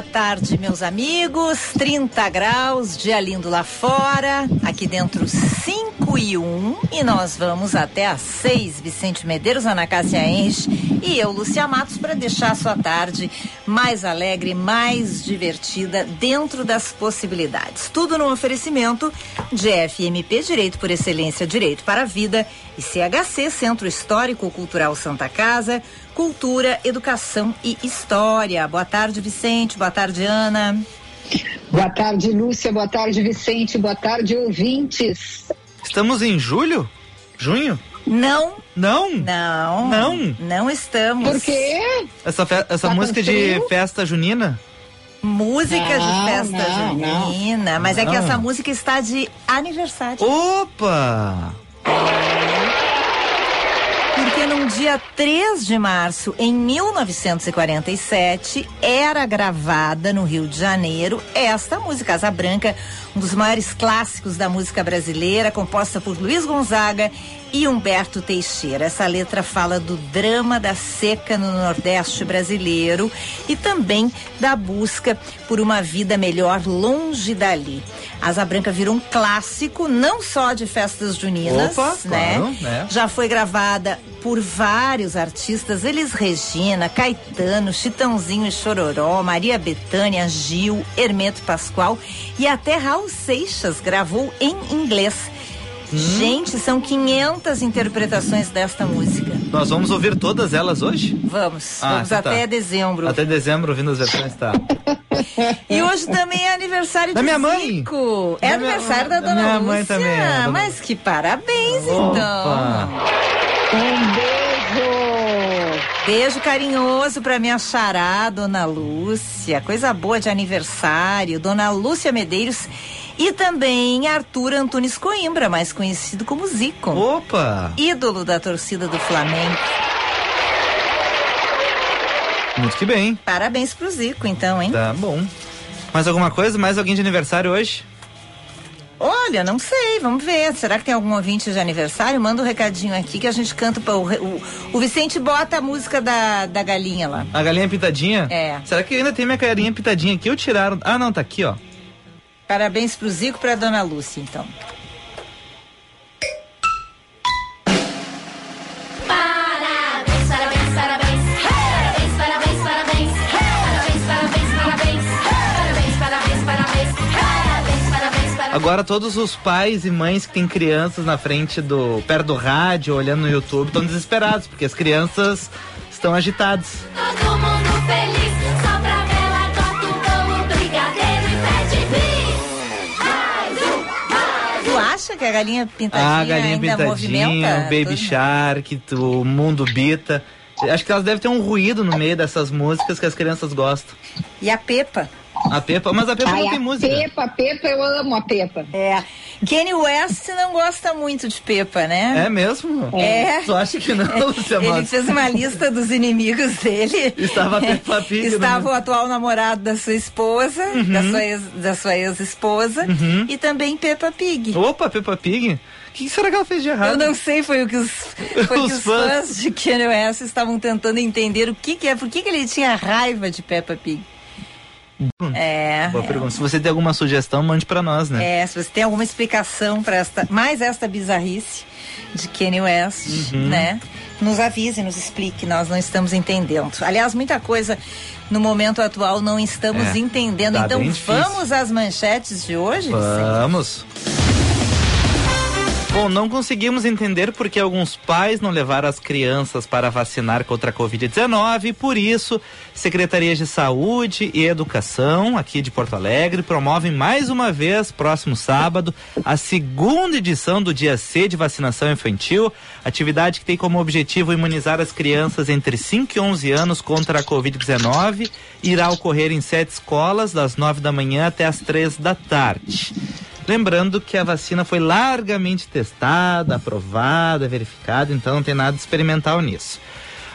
Boa tarde, meus amigos. 30 graus, dia lindo lá fora. Aqui dentro, 5 e 1. E nós vamos até às 6. Vicente Medeiros, Ana Cássia Enche e eu, Lucia Matos, para deixar a sua tarde mais alegre, mais divertida, dentro das possibilidades. Tudo no oferecimento de FMP Direito por Excelência, Direito para a Vida e CHC, Centro Histórico Cultural Santa Casa cultura, educação e história. Boa tarde, Vicente. Boa tarde, Ana. Boa tarde, Lúcia. Boa tarde, Vicente. Boa tarde, ouvintes. Estamos em julho? Junho? Não. Não? Não. Não? Não estamos. Por quê? Essa, essa tá música de festa junina? Músicas de festa não, junina. Não. Mas é que essa música está de aniversário. Opa! Porque num dia 3 de março, em 1947, era gravada no Rio de Janeiro esta música, Asa Branca, um dos maiores clássicos da música brasileira, composta por Luiz Gonzaga e Humberto Teixeira. Essa letra fala do drama da seca no Nordeste brasileiro e também da busca por uma vida melhor longe dali. Asa Branca virou um clássico, não só de festas juninas, Opa, né? Claro, né? Já foi gravada por vários artistas, eles Regina, Caetano, Chitãozinho e Chororó, Maria Bethânia, Gil, Hermeto Pascoal e até Raul Seixas gravou em inglês. Hum. Gente, são 500 interpretações desta música. Nós vamos ouvir todas elas hoje? Vamos. Ah, vamos então até tá. dezembro. Até dezembro, ouvindo as versões, tá. e hoje também é aniversário da de minha mãe. Zico. É da aniversário minha, da dona minha Lúcia. mãe também. É, dona... Mas que parabéns, Opa. então. Um beijo. Beijo carinhoso pra minha xará, dona Lúcia. Coisa boa de aniversário. Dona Lúcia Medeiros e também Arthur Antunes Coimbra, mais conhecido como Zico. Opa! Ídolo da torcida do Flamengo. Muito que bem. Parabéns pro Zico, então, hein? Tá bom. Mais alguma coisa? Mais alguém de aniversário hoje? Olha, não sei, vamos ver. Será que tem algum ouvinte de aniversário? Manda um recadinho aqui que a gente canta. Pra, o, o, o Vicente bota a música da, da galinha lá. A galinha pitadinha? É. Será que ainda tem minha galinha pitadinha aqui? Ou tiraram? Ah, não, tá aqui, ó. Parabéns pro Zico e pra dona Lúcia, então. Agora todos os pais e mães que têm crianças na frente do perto do rádio, olhando no YouTube, estão desesperados porque as crianças estão agitadas. Todo mundo feliz, só pra vela, corta brigadeiro e pede bis. Mais um, mais Tu acha que a galinha pintadinha, Ah, galinha ainda pintadinha, movimenta? o Baby tudo? Shark, o Mundo Bita. Acho que elas devem ter um ruído no meio dessas músicas que as crianças gostam. E a Pepa? A Pepa, mas a Pepa Ai, não tem a música. Pepa, Pepa, eu amo a Pepa. É. Kenny West não gosta muito de Pepa, né? É mesmo? É. Tu acha que não, Lúcia Ele Matos? fez uma lista dos inimigos dele. Estava a Peppa Pig, Estava né? o atual namorado da sua esposa, da sua ex- da sua ex-esposa, Uhum. e também Peppa Pig. Opa, Peppa Pig? O que será que ela fez de errado? Eu não sei, foi o que os, foi o Os que os fãs. fãs. de Kanye West estavam tentando entender o que, que é, por que, que ele tinha raiva de Peppa Pig. É. Boa pergunta. Se você tem alguma sugestão, mande pra nós, né? É, se você tem alguma explicação para esta, mais esta bizarrice de Kanye West, Uhum. né? Nos avise, nos explique, nós não estamos entendendo. Aliás, muita coisa no momento atual não estamos É, entendendo. tá então vamos às manchetes de hoje? Vamos. Bom, não conseguimos entender porque alguns pais não levaram as crianças para vacinar contra a Covid-19 e por isso, secretarias de saúde e educação aqui de Porto Alegre promovem mais uma vez, próximo sábado, a segunda edição do Dia C de vacinação infantil, atividade que tem como objetivo imunizar as crianças entre 5 e 11 anos contra a Covid-19. Irá ocorrer em sete escolas, das 9 da manhã até as três da tarde. Lembrando que a vacina foi largamente testada, aprovada, verificada, então não tem nada experimental nisso.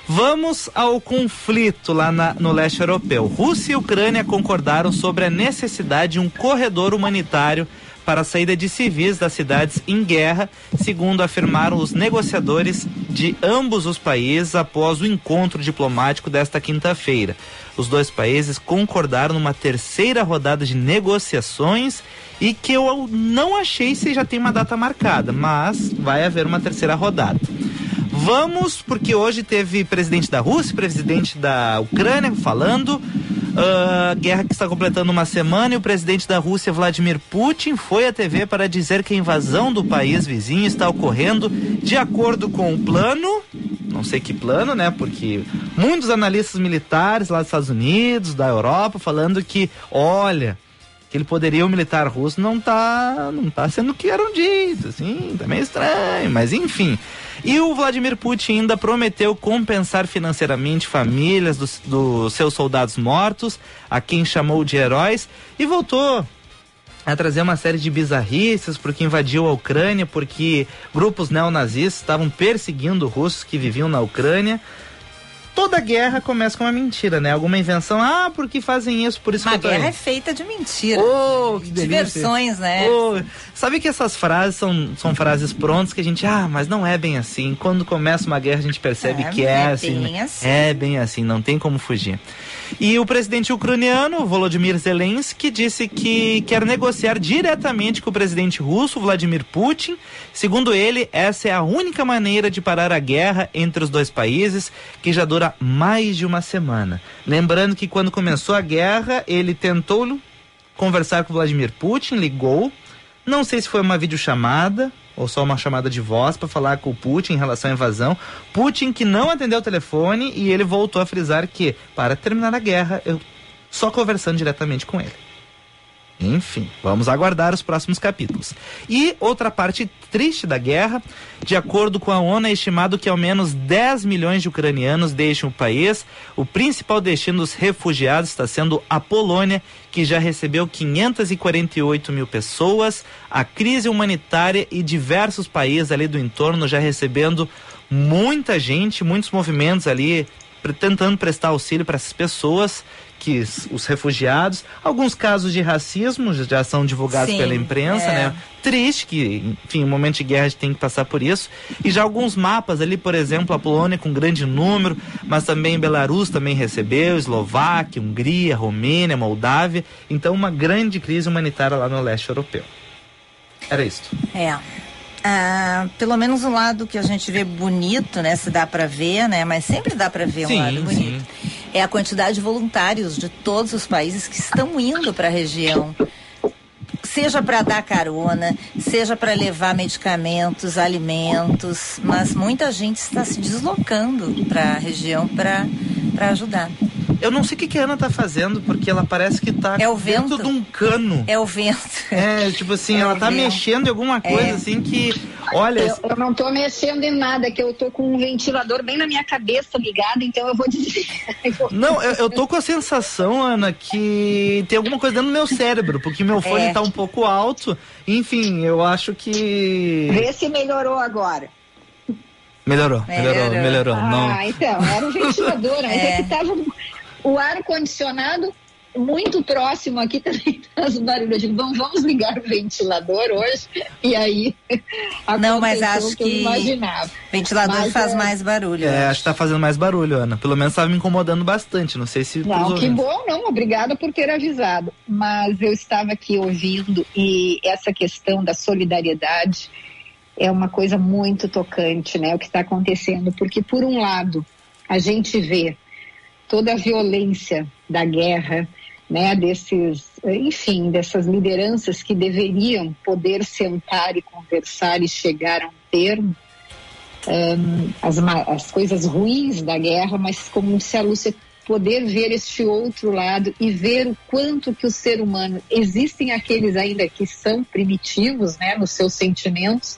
Vamos ao conflito lá na- no leste europeu. Rússia e Ucrânia concordaram sobre a necessidade de um corredor humanitário para a saída de civis das cidades em guerra, segundo afirmaram os negociadores de ambos os países após o encontro diplomático desta quinta-feira. Os dois países concordaram numa terceira rodada de negociações e que eu não achei se já tem uma data marcada, mas vai haver uma terceira rodada. Vamos, porque hoje teve presidente da Rússia, presidente da Ucrânia falando. Ah, guerra que está completando uma semana e o presidente da Rússia, Vladimir Putin, foi à TV para dizer que a invasão do país vizinho está ocorrendo de acordo com o plano. Não sei que plano, né? Porque muitos analistas militares lá dos Estados Unidos, da Europa, falando que, olha, aquele poderio militar russo não tá, não tá sendo o que eram dito, assim, tá meio estranho, mas enfim. E o Vladimir Putin ainda prometeu compensar financeiramente famílias dos, dos seus soldados mortos, a quem chamou de heróis, e voltou a trazer uma série de bizarrices porque invadiu a Ucrânia, porque grupos neonazistas estavam perseguindo russos que viviam na Ucrânia. Toda guerra começa com uma mentira, né? Alguma invenção. Ah, porque fazem isso, por isso Uma que eu guerra é feita de mentira. Oh, que delícia. Diversões, né? Oh, sabe que essas frases são, são frases prontas que a gente, ah, mas não é bem assim. Quando começa uma guerra, a gente percebe É, que é, é assim. bem né? assim. É bem assim, não tem como fugir. E o presidente ucraniano, Volodymyr Zelensky, disse que quer negociar diretamente com o presidente russo, Vladimir Putin. Segundo ele, essa é a única maneira de parar a guerra entre os dois países, que já dura mais de uma semana. Lembrando que quando começou a guerra, ele tentou conversar com Vladimir Putin, ligou. Não sei se foi uma videochamada ou só uma chamada de voz para falar com o Putin em relação à invasão. Putin que não atendeu o telefone e ele voltou a frisar que, para terminar a guerra, eu só conversando diretamente com ele. Enfim, vamos aguardar os próximos capítulos. E outra parte triste da guerra, de acordo com a ONU, é estimado que ao menos 10 milhões de ucranianos deixem o país. O principal destino dos refugiados está sendo a Polônia, que já recebeu 548 mil pessoas. A crise humanitária e diversos países ali do entorno já recebendo muita gente, muitos movimentos ali tentando prestar auxílio para essas pessoas, que os refugiados, alguns casos de racismo já- são divulgados Sim, pela imprensa, é. né? Triste que, enfim, em momento de guerra a gente tem que passar por isso. E já alguns mapas ali, por exemplo, a Polônia com grande número, mas também Belarus também recebeu, Eslováquia, Hungria, Romênia, Moldávia. Então uma grande crise humanitária lá no leste europeu. Era isso. É. Ah, pelo menos o lado que a gente vê bonito, né? Se dá pra ver, né? Mas sempre dá pra ver Sim, um lado bonito. É a quantidade de voluntários de todos os países que estão indo para a região. Seja para dar carona, seja para levar medicamentos, alimentos, mas muita gente está se deslocando para a região para ajudar. Eu não sei o que, que a Ana tá fazendo, porque ela parece que tá É o dentro vento. de um cano. É o vento. É, tipo assim, É ela tá vento. mexendo em alguma coisa É. assim que. Olha, Eu, eu não tô mexendo em nada, que eu tô com um ventilador bem na minha cabeça ligado, então eu vou dizer. Não, eu, eu tô com a sensação, Ana, que tem alguma coisa dentro do meu cérebro, porque meu fone É. tá um pouco alto. Enfim, eu acho que. Vê se melhorou agora. Melhorou, melhorou, Melhorou. melhorou. Ah, Não. então, era um ventilador, mas é, É. que tava o ar-condicionado muito próximo aqui também faz barulho. Eu digo, vamos, vamos ligar o ventilador hoje. E aí. Não, mas acho que eu que- imaginava. Ventilador Mas faz é- mais barulho. É, acho que tá fazendo mais barulho, Ana. Pelo menos tava me incomodando bastante. Não sei se. Não, que ouvintes. bom, não, obrigada por ter avisado. Mas eu estava aqui ouvindo e essa questão da solidariedade é uma coisa muito tocante, né? O que está acontecendo, porque por um lado a gente vê toda a violência da guerra, né? Desses enfim, dessas lideranças que deveriam poder sentar e conversar e chegar a um termo, hum, as, as coisas ruins da guerra, mas como disse a Lúcia, poder ver este outro lado e ver o quanto que o ser humano, existem aqueles ainda que são primitivos, né, nos seus sentimentos,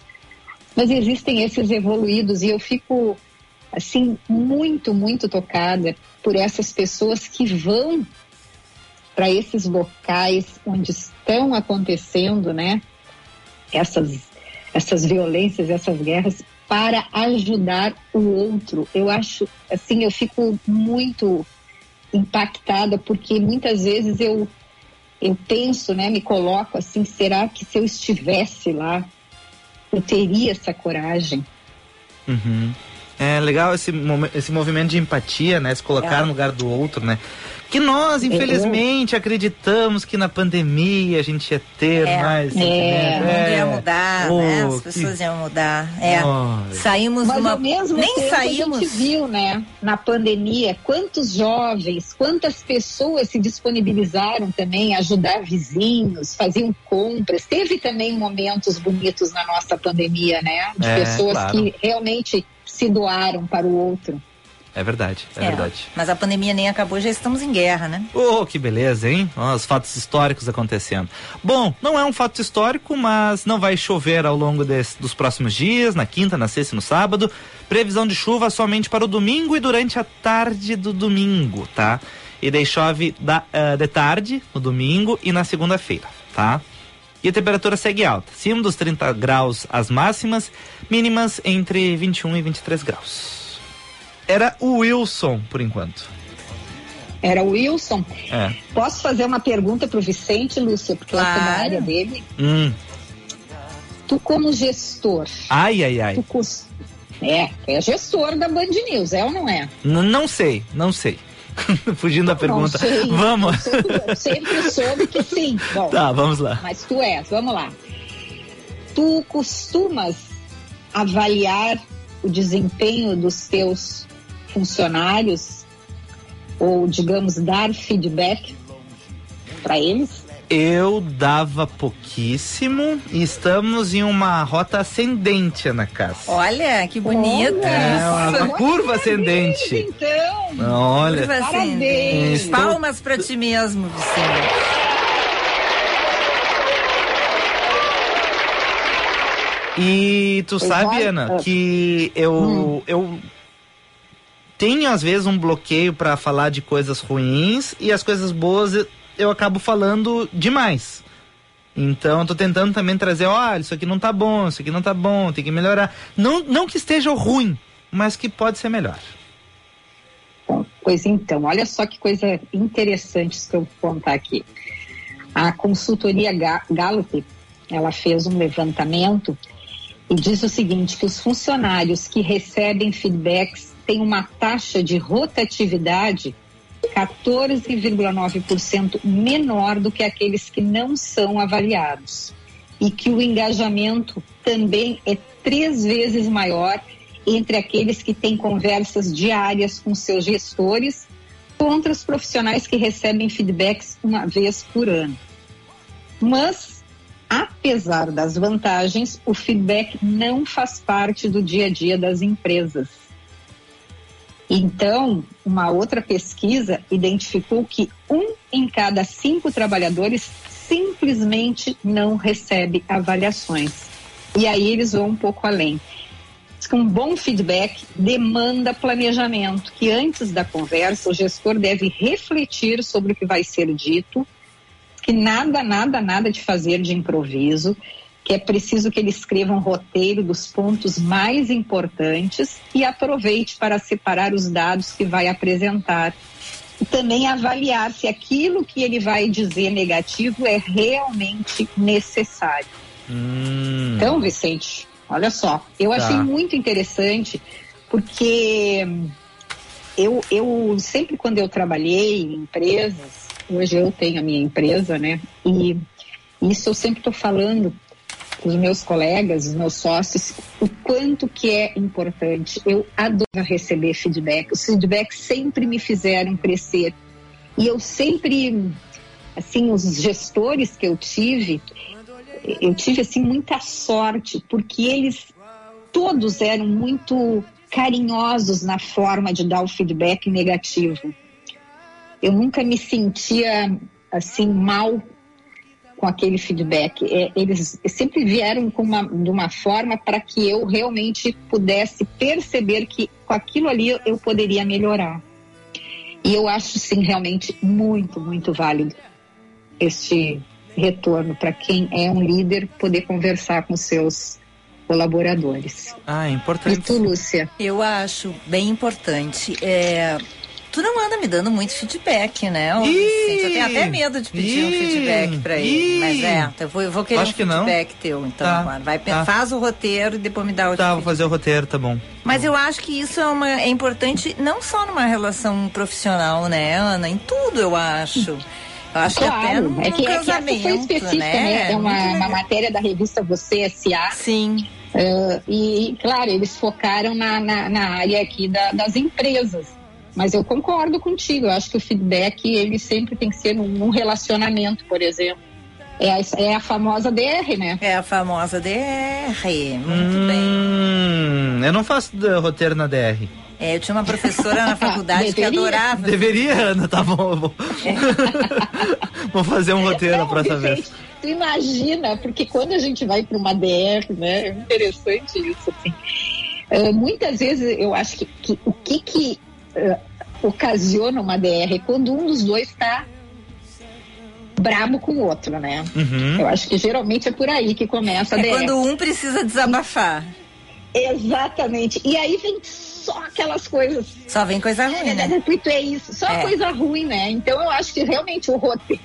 mas existem esses evoluídos e eu fico assim muito, muito tocada por essas pessoas que vão para esses locais onde estão acontecendo, né, essas essas violências, essas guerras para ajudar o outro. Eu acho, assim, eu fico muito impactada porque muitas vezes eu eu penso, né, me coloco assim, será que se eu estivesse lá, eu teria essa coragem? Uhum. É legal esse, esse movimento de empatia, né? Se colocar É. no lugar do outro, né? Que nós, infelizmente, acreditamos que na pandemia a gente ia ter É. mais. O sentimento. mundo ia mudar, né? Oh, As que- pessoas iam mudar. É. Olha. Saímos Mas numa. mesmo Nem tempo saímos. a gente viu, né, na pandemia, quantos jovens, quantas pessoas se disponibilizaram também a ajudar vizinhos, faziam compras. Teve também momentos bonitos na nossa pandemia, né? De É, pessoas claro. que realmente se doaram para o outro. É verdade, é, É, verdade. Mas a pandemia nem acabou, já estamos em guerra, né? Oh, que beleza, hein? Ó, os fatos históricos acontecendo. Bom, não é um fato histórico, mas não vai chover ao longo desse- dos próximos dias, na quinta, na sexta e no sábado. Previsão de chuva somente para o domingo e durante a tarde do domingo, tá? E daí chove da, ah, de tarde, no domingo e na segunda-feira, tá? E a temperatura segue alta, acima dos 30 graus as máximas, mínimas entre 21 e 23 graus. Era o Wilson, por enquanto. Era o Wilson. É. Posso fazer uma pergunta para o Vicente, Lúcia, porque essa é da Claro. área dele. Hum. Tu como gestor, Ai, ai, ai. tu cus... é, é gestor da Band News, é ou não é? N- não sei, não sei. Fugindo da pergunta. Sei. Vamos. Eu sempre- eu sempre soube que sim. Bom, Tá, vamos lá. mas tu és, vamos lá. Tu costumas avaliar o desempenho dos teus funcionários ou, digamos, dar feedback para eles? Eu dava pouquíssimo e estamos em uma rota ascendente, Ana Cássia. Olha, que bonito. É, uma, curva parabéns, ascendente. Então, Olha, Curva Parabéns. ascendente. Palmas pra ti mesmo, Vicente. E tu sabe. Ana, Ah. que eu, Hum. eu tenho às vezes um bloqueio pra falar de coisas ruins e as coisas boas eu, eu acabo falando demais. Então, eu tô tentando também trazer, olha, isso aqui não tá bom, isso aqui não tá bom, tem que melhorar. Não, não que esteja ruim, mas que pode ser melhor. Pois então, olha só que coisa interessante isso que eu vou contar aqui. A consultoria Ga- Gallup, ela fez um levantamento diz o seguinte, que os funcionários que recebem feedbacks têm uma taxa de rotatividade 14,9% menor do que aqueles que não são avaliados. E que o engajamento também é três vezes maior entre aqueles que têm conversas diárias com seus gestores contra os profissionais que recebem feedbacks uma vez por ano. Mas, apesar das vantagens, o feedback não faz parte do dia a dia das empresas. Então, uma outra pesquisa identificou que um em cada cinco trabalhadores simplesmente não recebe avaliações. E aí eles vão um pouco além. Diz que um bom feedback demanda planejamento, que antes da conversa o gestor deve refletir sobre o que vai ser dito, que nada, nada, nada de fazer de improviso, que é preciso que ele escreva um roteiro dos pontos mais importantes e aproveite para separar os dados que vai apresentar. E também avaliar se aquilo que ele vai dizer negativo é realmente necessário. Hum, Então, Vicente, olha só, eu Tá. achei muito interessante porque eu, eu sempre quando eu trabalhei em empresas, hoje eu tenho a minha empresa, né? E isso eu sempre estou falando os meus colegas, os meus sócios, o quanto que é importante. Eu adoro receber feedback. Os feedbacks sempre me fizeram crescer. E eu sempre assim, os gestores que eu tive, eu tive assim muita sorte, porque eles todos eram muito carinhosos na forma de dar o feedback negativo. Eu nunca me sentia assim mal com aquele feedback. É, eles sempre vieram com uma, de uma forma para que eu realmente pudesse perceber que com aquilo ali eu, poderia melhorar. E eu acho sim realmente muito, muito válido este retorno para quem é um líder poder conversar com seus colaboradores. Ah, é E importante. tu, Lúcia? Eu acho bem importante. É, tu não anda me dando muito feedback, né? ô Ih! Vicente? eu tenho até medo de pedir um Ih! feedback pra ele. Ih! Mas é, eu vou, eu vou querer Acho um que não. feedback teu, então, Tá, agora. Vai, pe- tá. Faz o roteiro e depois me dá o Tá, vou feedback. fazer o roteiro, tá bom. Mas eu acho que isso é, uma, é importante não só numa relação profissional, né, Ana? Em tudo, eu acho. Eu acho que até Claro, num é que, é que essa casamento, foi específica, né? É uma, Muito uma legal. matéria da revista Você S.A. Sim, eh, e, claro, eles focaram na, na, na área aqui da- das empresas. Mas eu concordo contigo, eu acho que o feedback ele sempre tem que ser num, num relacionamento, por exemplo. É a, é a famosa DR, né? é a famosa DR. Muito bem. Hum, eu não faço d- roteiro na DR. É, eu tinha uma professora na faculdade que Deveria. adorava. Deveria, Ana, tá bom. Vou, vou fazer um roteiro a Não, próxima gente, vez. Tu imagina, porque quando a gente vai para uma DR, né? É interessante isso, assim. Eh, muitas vezes eu acho que, que o que que eh, ocasiona uma DR é quando um dos dois está brabo com o outro, né? Uhum. Eu acho que geralmente é por aí que começa a É DR. quando um precisa desabafar. Exatamente. E aí vem só aquelas coisas. Só vem coisa ruim, né? Repito, é isso. Só É. coisa ruim, né? Então eu acho que realmente o roteiro.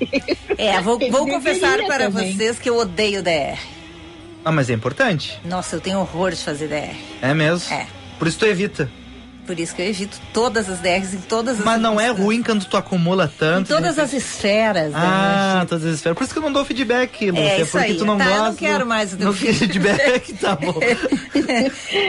É, vou, vou confessar para também. vocês que eu odeio DR. Ah, mas é importante. Nossa, eu tenho horror de fazer DR. É mesmo. É. Por isso tu evita. Por isso que eu evito todas as DRs em todas as Mas não é ruim quando tu acumula Em tanto. todas de as esferas. Ah, né? todas as esferas. Por isso que eu não dou feedback, Lúcia. isso porque aí. tu não Tá, eu gosta. não quero do- mais o teu não quer feedback, tá bom.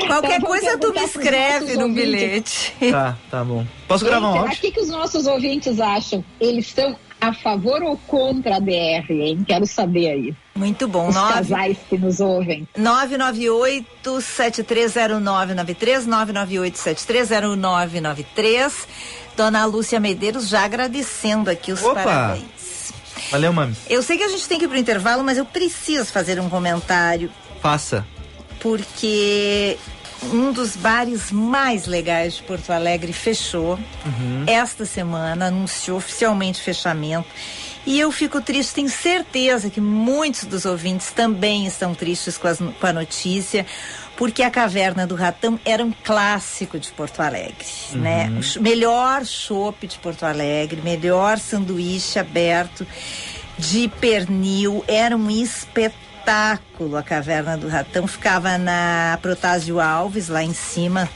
Qualquer Então, coisa tu me escreve num bilhete. tá, tá bom. Posso gravar um áudio? O que, que os nossos ouvintes acham? Eles são a favor ou contra a DR, hein? Quero saber aí. Muito bom. Os Nove- casais que nos ouvem. 998-730993, 998-730993. Dona Lúcia Medeiros já agradecendo aqui os Opa! parabéns. Valeu, Mami. Eu sei que a gente tem que ir pro intervalo, mas eu preciso fazer um comentário, Faça. porque um dos bares mais legais de Porto Alegre fechou esta semana, anunciou oficialmente o fechamento. E eu fico triste, tenho certeza que muitos dos ouvintes também estão tristes com, as- com a notícia, porque a Caverna do Ratão era um clássico de Porto Alegre, né? O ch- melhor chopp de Porto Alegre, melhor sanduíche aberto de pernil, era um espetáculo. A Caverna do Ratão ficava na Protásio Alves, lá em cima,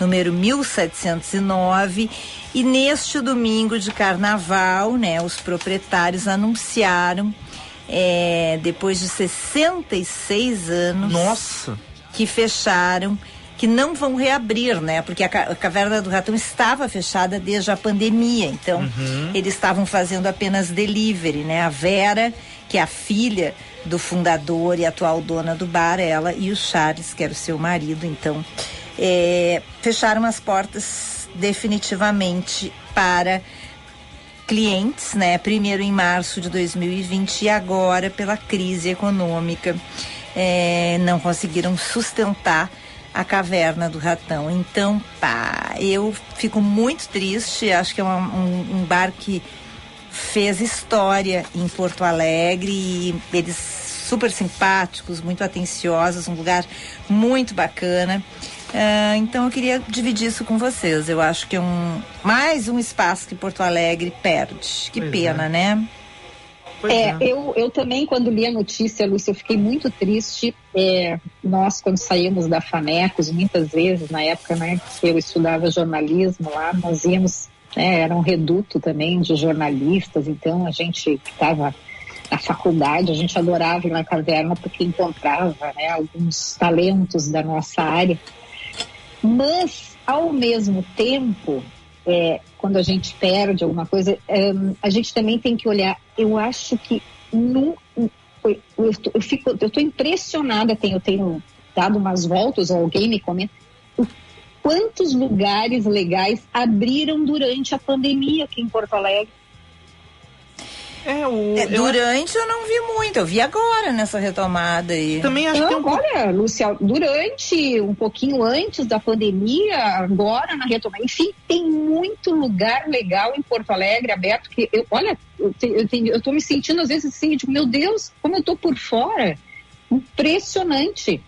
número 1709. E neste domingo de carnaval, né, os proprietários anunciaram, é, depois de 66 anos, Nossa. que fecharam, que não vão reabrir, né? Porque a, ca- a Caverna do Ratão estava fechada desde a pandemia, então eles estavam fazendo apenas delivery, né? A Vera, que é a filha do fundador e atual dona do bar, ela e o Charles, que era o seu marido, então é, fecharam as portas definitivamente para clientes, né? Primeiro em março de 2020 e agora pela crise econômica eh, não conseguiram sustentar a caverna do ratão. Então, pá, eu fico muito triste. Acho que é um, um bar que fez história em Porto Alegre e eles super simpáticos, muito atenciosos, um lugar muito bacana. Ah, então eu queria dividir isso com vocês. Eu acho que é um mais um espaço que Porto Alegre perde. Que Pois pena, é. né? É, é. eu, eu também, quando li a notícia, Lúcia, eu fiquei muito triste. É, nós, quando saímos da FANECOS, muitas vezes, na época né, que eu estudava jornalismo lá, nós íamos, né, era um reduto também de jornalistas, então a gente que estava na faculdade, a gente adorava ir na caverna porque encontrava né, alguns talentos da nossa área. Mas, ao mesmo tempo, é, quando a gente perde alguma coisa, é, a gente também tem que olhar. Eu acho que não, eu, fico, eu estou impressionada. Tenho, tenho dado umas voltas, alguém me comenta. Quantos lugares legais abriram durante a pandemia aqui em Porto Alegre? É, o. É, eu durante eu não vi muito, eu vi agora nessa retomada aí. também acho que tem Não, um pouco. olha, Lúcia, durante, um pouquinho antes da pandemia, agora na retomada, enfim, tem muito lugar legal em Porto Alegre aberto que, eu, olha, eu, te, eu, eu tô me sentindo às vezes assim, tipo, meu Deus, como eu tô por fora. Impressionante.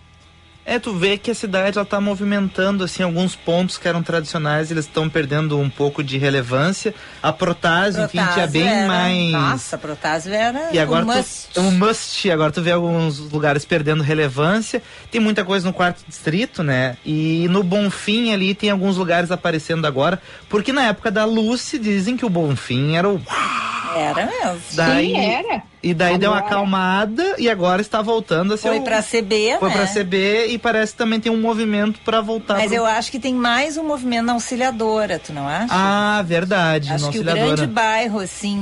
É, tu vê que a cidade ela tá movimentando assim alguns pontos que eram tradicionais, eles estão perdendo um pouco de relevância. A Protásio, enfim, tinha bem era- mais Nossa, Protásio era E agora um tu, must. é um must. Agora tu vê alguns lugares perdendo relevância. Tem muita coisa no quarto distrito, né? E no Bonfim ali tem alguns lugares aparecendo agora. Porque na época da Lucy dizem que o Bonfim era o. Era mesmo. Daí, Sim, era. E daí deu uma Agora- acalmada e agora está voltando a ser. Foi o- pra CB, Foi né? pra CB e parece que também tem um movimento pra voltar. Mas pro- eu acho que tem mais um movimento na auxiliadora, tu não acha? Ah, verdade. acho na que o grande bairro, assim,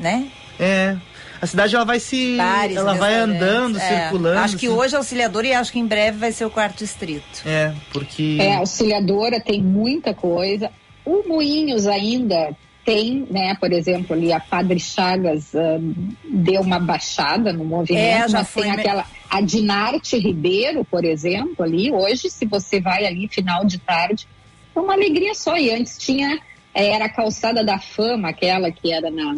né? É. A cidade ela vai se. Bares, ela vai andando, é. circulando. Acho que assim. hoje é auxiliadora e acho que em breve vai ser o quarto distrito. É, porque. É, auxiliadora tem muita coisa. O Moinhos ainda tem, né, por exemplo, ali a Padre Chagas ahn, deu uma baixada no movimento, É, já mas tem me- aquela, a Dinarte Ribeiro, por exemplo, ali, hoje, se você vai ali final de tarde, é uma alegria só. E antes tinha, eh, era a calçada da fama, aquela que era na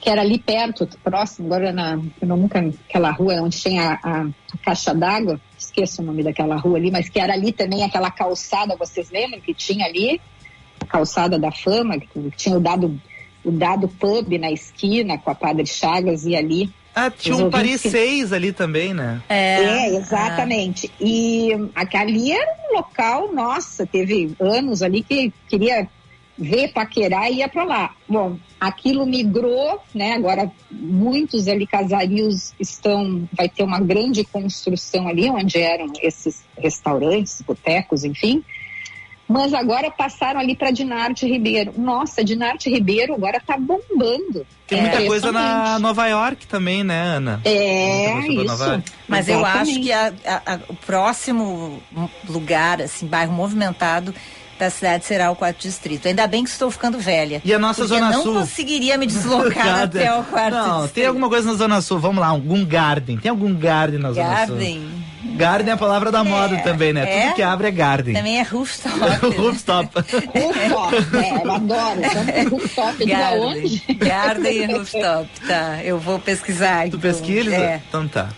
que era ali perto, próximo, agora na, nunca, aquela rua onde tem a, a- a caixa d'água, esqueço o nome daquela rua ali, mas que era ali também aquela calçada, vocês lembram que tinha ali? Calçada da fama, que tinha o dado, o dado pub na esquina com a Padre Chagas e ali. Ah, tinha um Paris que- 6 ali também, né? É, exatamente. E aqui- ali era um local, nossa, teve anos ali que queria ver, paquerar e ia para lá. Bom, aquilo migrou, né? Agora muitos ali casarios estão, vai ter uma grande construção ali onde eram esses restaurantes, botecos, enfim. Mas agora passaram ali para Dinarte Ribeiro. Nossa, Dinarte Ribeiro agora tá bombando. Tem É muita coisa na. Nova York também, né, Ana? É, isso. Mas eu acho que a- a- a- o próximo lugar, assim, bairro movimentado da cidade será o quarto distrito. Ainda bem que estou ficando velha. E a nossa Zona não Sul? conseguiria me deslocar até o quarto Não, distrito. tem alguma coisa na Zona Sul. Vamos lá, algum garden. Tem algum garden na Zona Garden. Sul? Garden é a palavra da moda também, né? É? Tudo que abre é garden. Também é rooftop. Rooftop. Rooftop, é, eu adoro. Então, rooftop de Garden. aonde? Garden e rooftop, tá. Eu vou pesquisar. Tu então. pesquisa? É. Então tá.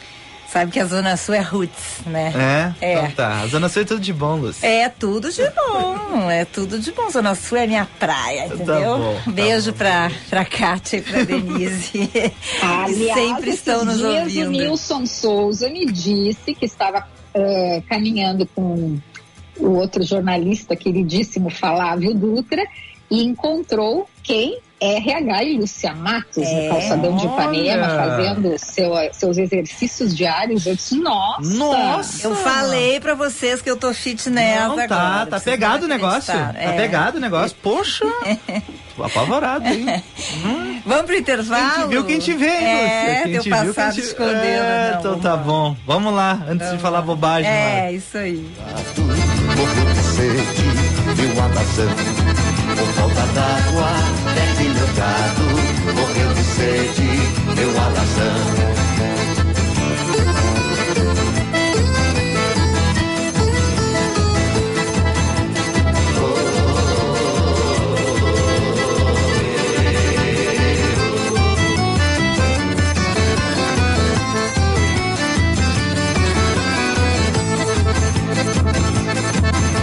Sabe que a Zona Sul é roots, né? É? É. Então tá. A Zona Sul é tudo de bom, Lúcia. É tudo de bom, é tudo de bom. Zona Sul é minha praia, entendeu? bom, tá Beijo bom. pra, pra Kátia e pra Denise. Aliás, sempre estão nos dias ouvindo. O Nilson Souza me disse que estava eh, caminhando com o outro jornalista queridíssimo Flávio Dutra e encontrou quem? RH e Lúcia Matos É, no calçadão de Ipanema fazendo seu- seus exercícios diários. Eu disse, nossa! Nossa! Eu falei pra vocês que eu tô fitness Não, agora. tá, tá vocês pegado o negócio. Tá. É. pegado o negócio. Poxa! Tô apavorado, hein? Vamos pro intervalo? Quem te viu, quem te vê, hein, É? Quem teu viu, passado te- escondeu. É, não, então vamos tá lá. bom. Vamos lá, antes de falar bobagem. É, Mara. isso aí. Sede, viu a maçã Por falta d'água, meu gado Morreu de sede, viu a maçã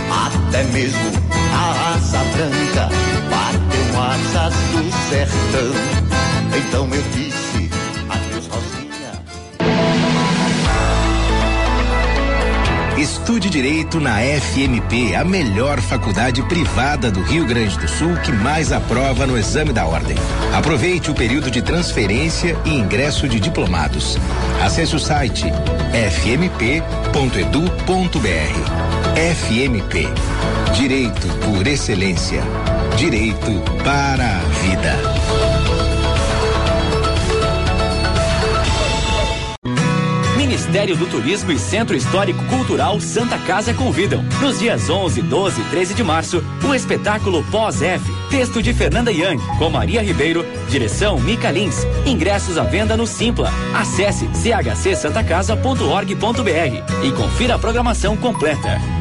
Até mesmo a asa branca asas do sertão. Então eu disse, adeus Rosinha. Estude. Direito na FMP, a melhor faculdade privada do Rio Grande do Sul que mais aprova no exame da ordem. Aproveite o período de transferência e ingresso de diplomados. Acesse o site fmp.edu.br. FMP. Direito por excelência. Direito para a vida. Ministério do Turismo e Centro Histórico Cultural Santa Casa convidam. Nos dias 11, 12 e 13 de março, o espetáculo Pós-F. Texto de Fernanda Young, com Maria Ribeiro, direção Mica Lins. Ingressos à venda no Simpla. Acesse chcsantacasa.org.br e confira a programação completa.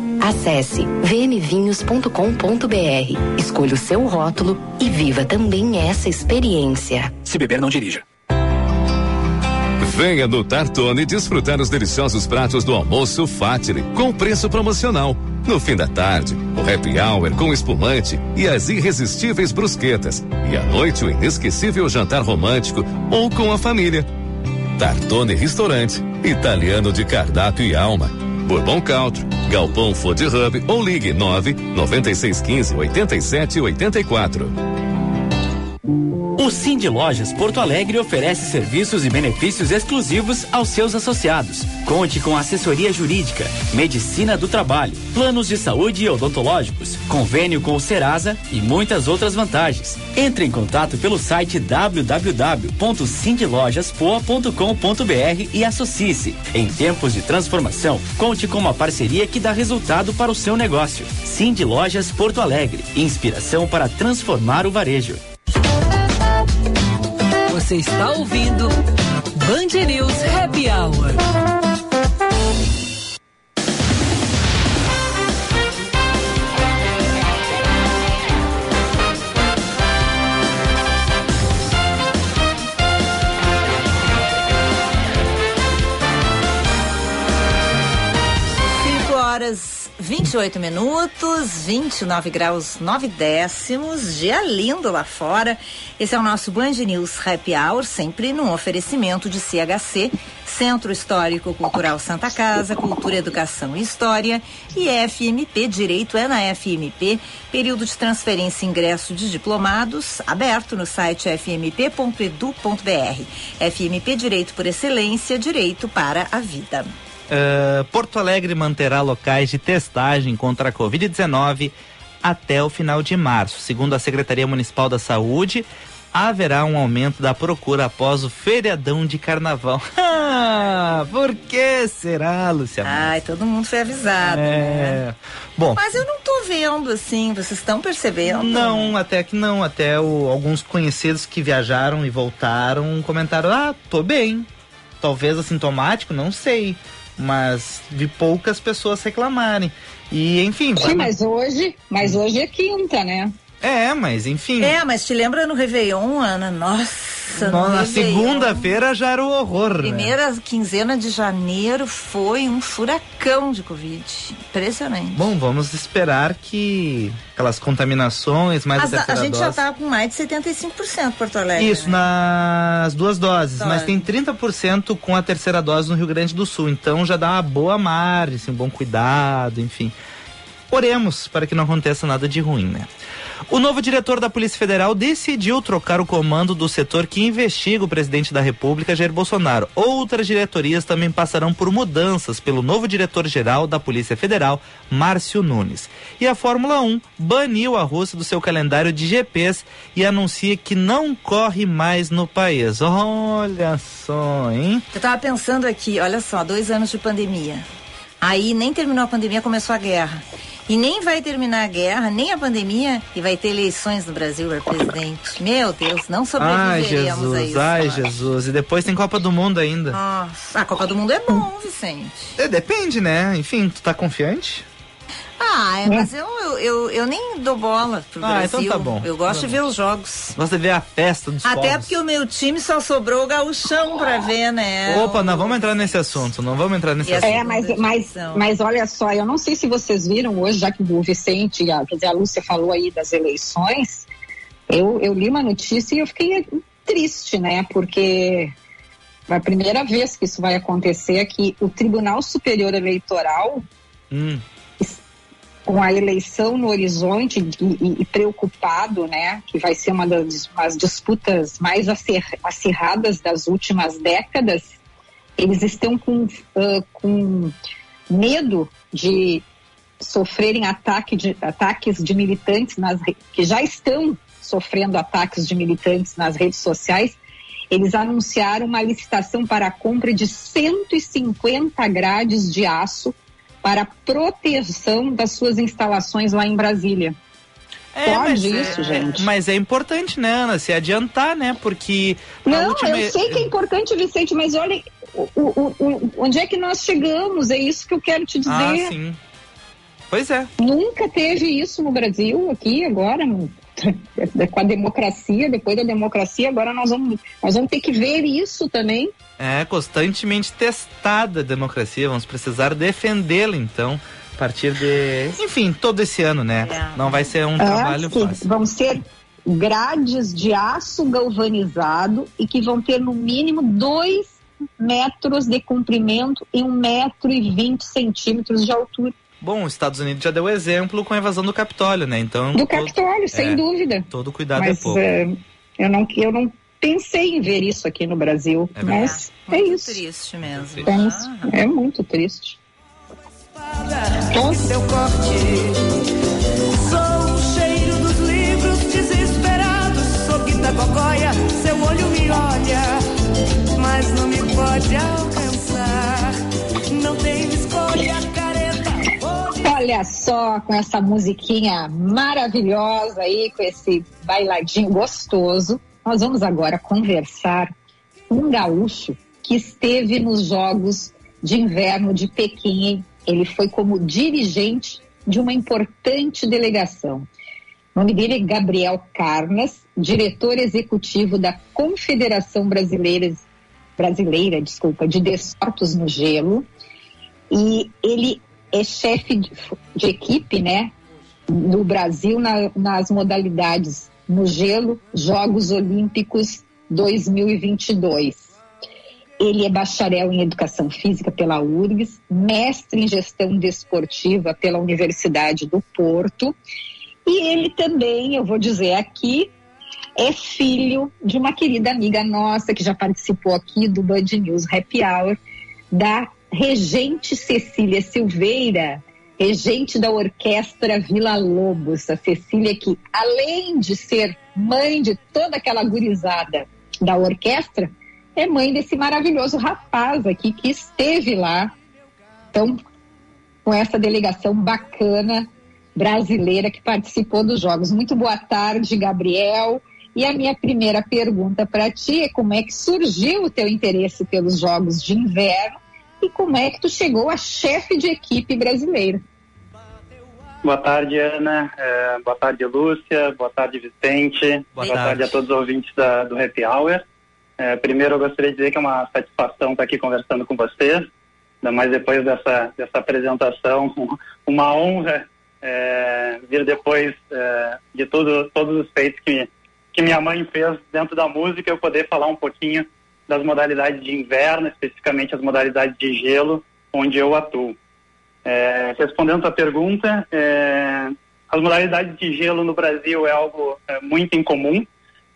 Acesse vmvinhos.com.br, escolha o seu rótulo e viva também essa experiência. Se beber, não dirija. Venha no Tartone desfrutar os deliciosos pratos do almoço Fatile com preço promocional. No fim da tarde, o happy hour com espumante e as irresistíveis brusquetas. E à noite, o inesquecível jantar romântico ou com a família. Tartone Restaurante, italiano de cardápio e alma. Bourbon Country, Galpão Food Hub ou ligue 9 9615 87 84. O Cindy Lojas Porto Alegre oferece serviços e benefícios exclusivos aos seus associados. Conte com assessoria jurídica, medicina do trabalho, planos de saúde e odontológicos, convênio com o Serasa e muitas outras vantagens. Entre em contato pelo site www.cindylojaspoa.com.br e associe-se. Em tempos de transformação, conte com uma parceria que dá resultado para o seu negócio. Cindy Lojas Porto Alegre, inspiração para transformar o varejo. Você está ouvindo Band News Happy Hour. Cinco horas 28 minutos, 29 graus 9 décimos, dia lindo lá fora. Esse é o nosso Band News Happy Hour, sempre num oferecimento de CHC, Centro Histórico Cultural Santa Casa, Cultura, Educação e História e FMP, Direito é na FMP, período de transferência e ingresso de diplomados, aberto no site fmp.edu.br. FMP Direito por Excelência, Direito para a Vida. Uh, Porto Alegre manterá locais de testagem contra a Covid-19 até o final de março. Segundo a Secretaria Municipal da Saúde, haverá um aumento da procura após o feriadão de carnaval. Por que será, Luciana? Ai, todo mundo foi avisado, né? é... Bom, Mas eu não tô vendo assim, vocês estão percebendo? não, até que não. Até o- alguns conhecidos que viajaram e voltaram comentaram: ah, tô bem. Talvez assintomático, não sei. Mas vi poucas pessoas reclamarem. E, enfim. Sim, ma- mas hoje, mas hoje é quinta, né? É, mas enfim. É, mas te lembra no Réveillon, Ana? Nossa, no Na segunda-feira já era o horror. né? Primeira quinzena de janeiro foi um furacão de Covid. Impressionante. Bom, vamos esperar que aquelas contaminações mais Mas a gente já dose- tá com mais de 75% Porto Alegre. Isso, né? nas duas doses, Dose. mas tem 30% com a terceira dose no Rio Grande do Sul. Então já dá uma boa margem, assim, um bom cuidado, enfim. Oremos para que não aconteça nada de ruim, né? O novo diretor da Polícia Federal decidiu trocar o comando do setor que investiga o presidente da República, Jair Bolsonaro. Outras diretorias também passarão por mudanças pelo novo diretor-geral da Polícia Federal, Márcio Nunes. E a Fórmula 1 baniu a Rússia do seu calendário de GPs e anuncia que não corre mais no país. Olha só, hein? Eu tava pensando aqui, olha só, dois anos de pandemia. Aí nem terminou a pandemia, começou a guerra. E nem vai terminar a guerra, nem a pandemia, e vai ter eleições no Brasil para presidente. Meu Deus, não Ai, sobreviveremos a Jesus, isso. ai, acho. Jesus. E depois tem Copa do Mundo ainda. Nossa, a Copa do Mundo é bom, Vicente. É, depende, né? Enfim, tu tá confiante? Ah, é, mas eu, eu, eu, nem dou bola pro Ah, então Brasil. tá bom. Eu gosto Tá de ver os jogos. Gosta de ver a festa dos Até fogos. porque o meu time só sobrou o gauchão pra ver, né? Opa, não vamos entrar nesse assunto, não vamos entrar nesse E a assunto. É, mas, mas, mas olha só, eu não sei se vocês viram hoje, já que o Vicente, a- quer dizer, a Lúcia falou aí das eleições, eu, eu li uma notícia e eu fiquei triste, né? Porque é a primeira vez que isso vai acontecer é que o Tribunal Superior Eleitoral, Hum, com a eleição no horizonte e, e- preocupado, né? Que vai ser uma das disputas mais acirradas das últimas décadas, eles estão com, ah, com medo de sofrerem ataque de, ataques de militantes nas, que já estão sofrendo ataques de militantes nas redes sociais. Eles anunciaram uma licitação para a compra de 150 grades de aço para proteção das suas instalações lá em Brasília. É, mas Pode é- isso, gente? Mas é importante, né, Ana, se adiantar, né? Porque Não, última... eu sei que é importante, Vicente, mas olha, o, o- o- onde é que nós chegamos? É isso que eu quero te dizer. Ah, sim. Pois é. Nunca teve isso no Brasil, aqui, agora, com a democracia, depois da democracia, agora nós vamos, nós vamos ter que ver isso também. É constantemente testada a democracia, vamos precisar defendê-la, então, a partir de... Enfim, todo esse ano, né? Não vai ser um É, trabalho fácil. vão ser grades de aço galvanizado e que vão ter no mínimo dois metros de comprimento e um metro e vinte centímetros de altura. Bom, os Estados Unidos já deu exemplo com a invasão do Capitólio, né? Então... Do todo- Capitólio, sem é, dúvida. Todo cuidado Mas é pouco. é, eu, não, eu não pensei em ver isso aqui no Brasil. É mas é, muito isso. triste mesmo. É, isso. É muito triste. Seu corte. Sou o cheiro dos livros desesperados. Sou Guita Gogóia, seu olho me olha, mas não me pode alcançar. Não tenho escolha. Olha só, com essa musiquinha maravilhosa aí, com esse bailadinho gostoso, nós vamos agora conversar com um gaúcho que esteve nos Jogos de Inverno de Pequim. Ele foi como dirigente de uma importante delegação. O nome dele é Gabriel Carnas, diretor executivo da Confederação Brasileira, Brasileira desculpa, de Desportos no Gelo. E ele é chefe de, de equipe, né, no Brasil na- nas modalidades no gelo, Jogos Olímpicos 2022. Ele é bacharel em Educação Física pela URGS, mestre em Gestão Desportiva pela Universidade do Porto, e ele também, eu vou dizer aqui, é filho de uma querida amiga nossa que já participou aqui do Band News Happy Hour, da regente Cecília Silveira, regente da Orquestra Vila Lobos. A Cecília que, além de ser mãe de toda aquela gurizada da orquestra, é mãe desse maravilhoso rapaz aqui que esteve lá. Então, com essa delegação bacana brasileira que participou dos Jogos. Muito boa tarde, Gabriel. E a minha primeira pergunta para ti é como é que surgiu o teu interesse pelos Jogos de Inverno e como é que tu chegou a chefe de equipe brasileira? Boa tarde, Ana. É, boa tarde, Lúcia. Boa tarde, Vicente. Boa tarde. tarde. a todos os ouvintes da- do Happy Hour. É, primeiro, eu gostaria de dizer que é uma satisfação estar aqui conversando com vocês, ainda mais depois dessa, dessa apresentação. Uma honra é, vir depois é, de tudo, todos os feitos que, que minha mãe fez dentro da música, eu poder falar um pouquinho das modalidades de inverno, especificamente as modalidades de gelo, onde eu atuo. É, respondendo a pergunta, é, as modalidades de gelo no Brasil é algo é, muito incomum.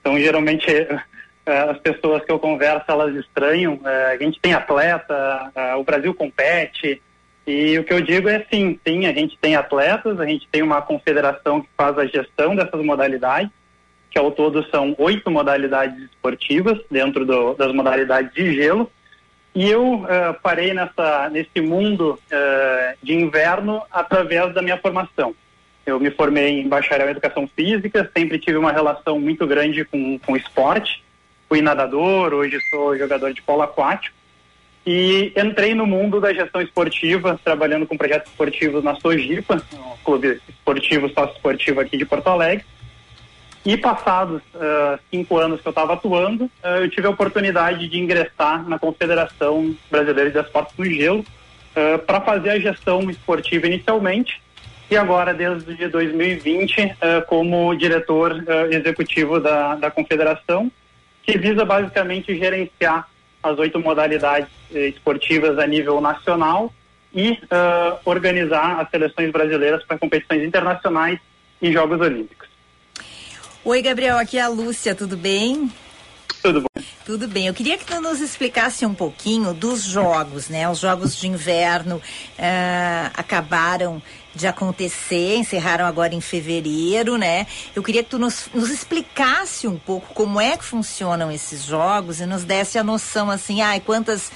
Então, geralmente, é, as pessoas que eu converso, elas estranham. É, a gente tem atleta, é, o Brasil compete. E o que eu digo é sim, sim, a gente tem atletas, a gente tem uma confederação que faz a gestão dessas modalidades, que ao todo são oito modalidades esportivas dentro do- das modalidades de gelo. E eu eh, parei nessa, nesse mundo eh, de inverno através da minha formação. Eu me formei em bacharel em educação física, sempre tive uma relação muito grande com, com esporte. Fui nadador, hoje sou jogador de polo aquático. e entrei no mundo da gestão esportiva, trabalhando com projetos esportivos na Sojipa, um clube esportivo, sócio esportivo aqui de Porto Alegre. E passados ah, cinco anos que eu estava atuando, ah, eu tive a oportunidade de ingressar na Confederação Brasileira de Esportes no Gelo para fazer a gestão esportiva inicialmente e agora desde 2020 ah, como diretor executivo da, da Confederação, que visa basicamente gerenciar as oito modalidades eh, esportivas a nível nacional e organizar as seleções brasileiras para competições internacionais e Jogos Olímpicos. Oi, Gabriel, aqui é a Lúcia, tudo bem? Tudo bom? Tudo bem. Eu queria que tu nos explicasse um pouquinho dos jogos, né? Os jogos de inverno ah, acabaram de acontecer, encerraram agora em fevereiro, né? Eu queria que tu nos, nos explicasse um pouco como é que funcionam esses jogos e nos desse a noção, assim, ai, quantas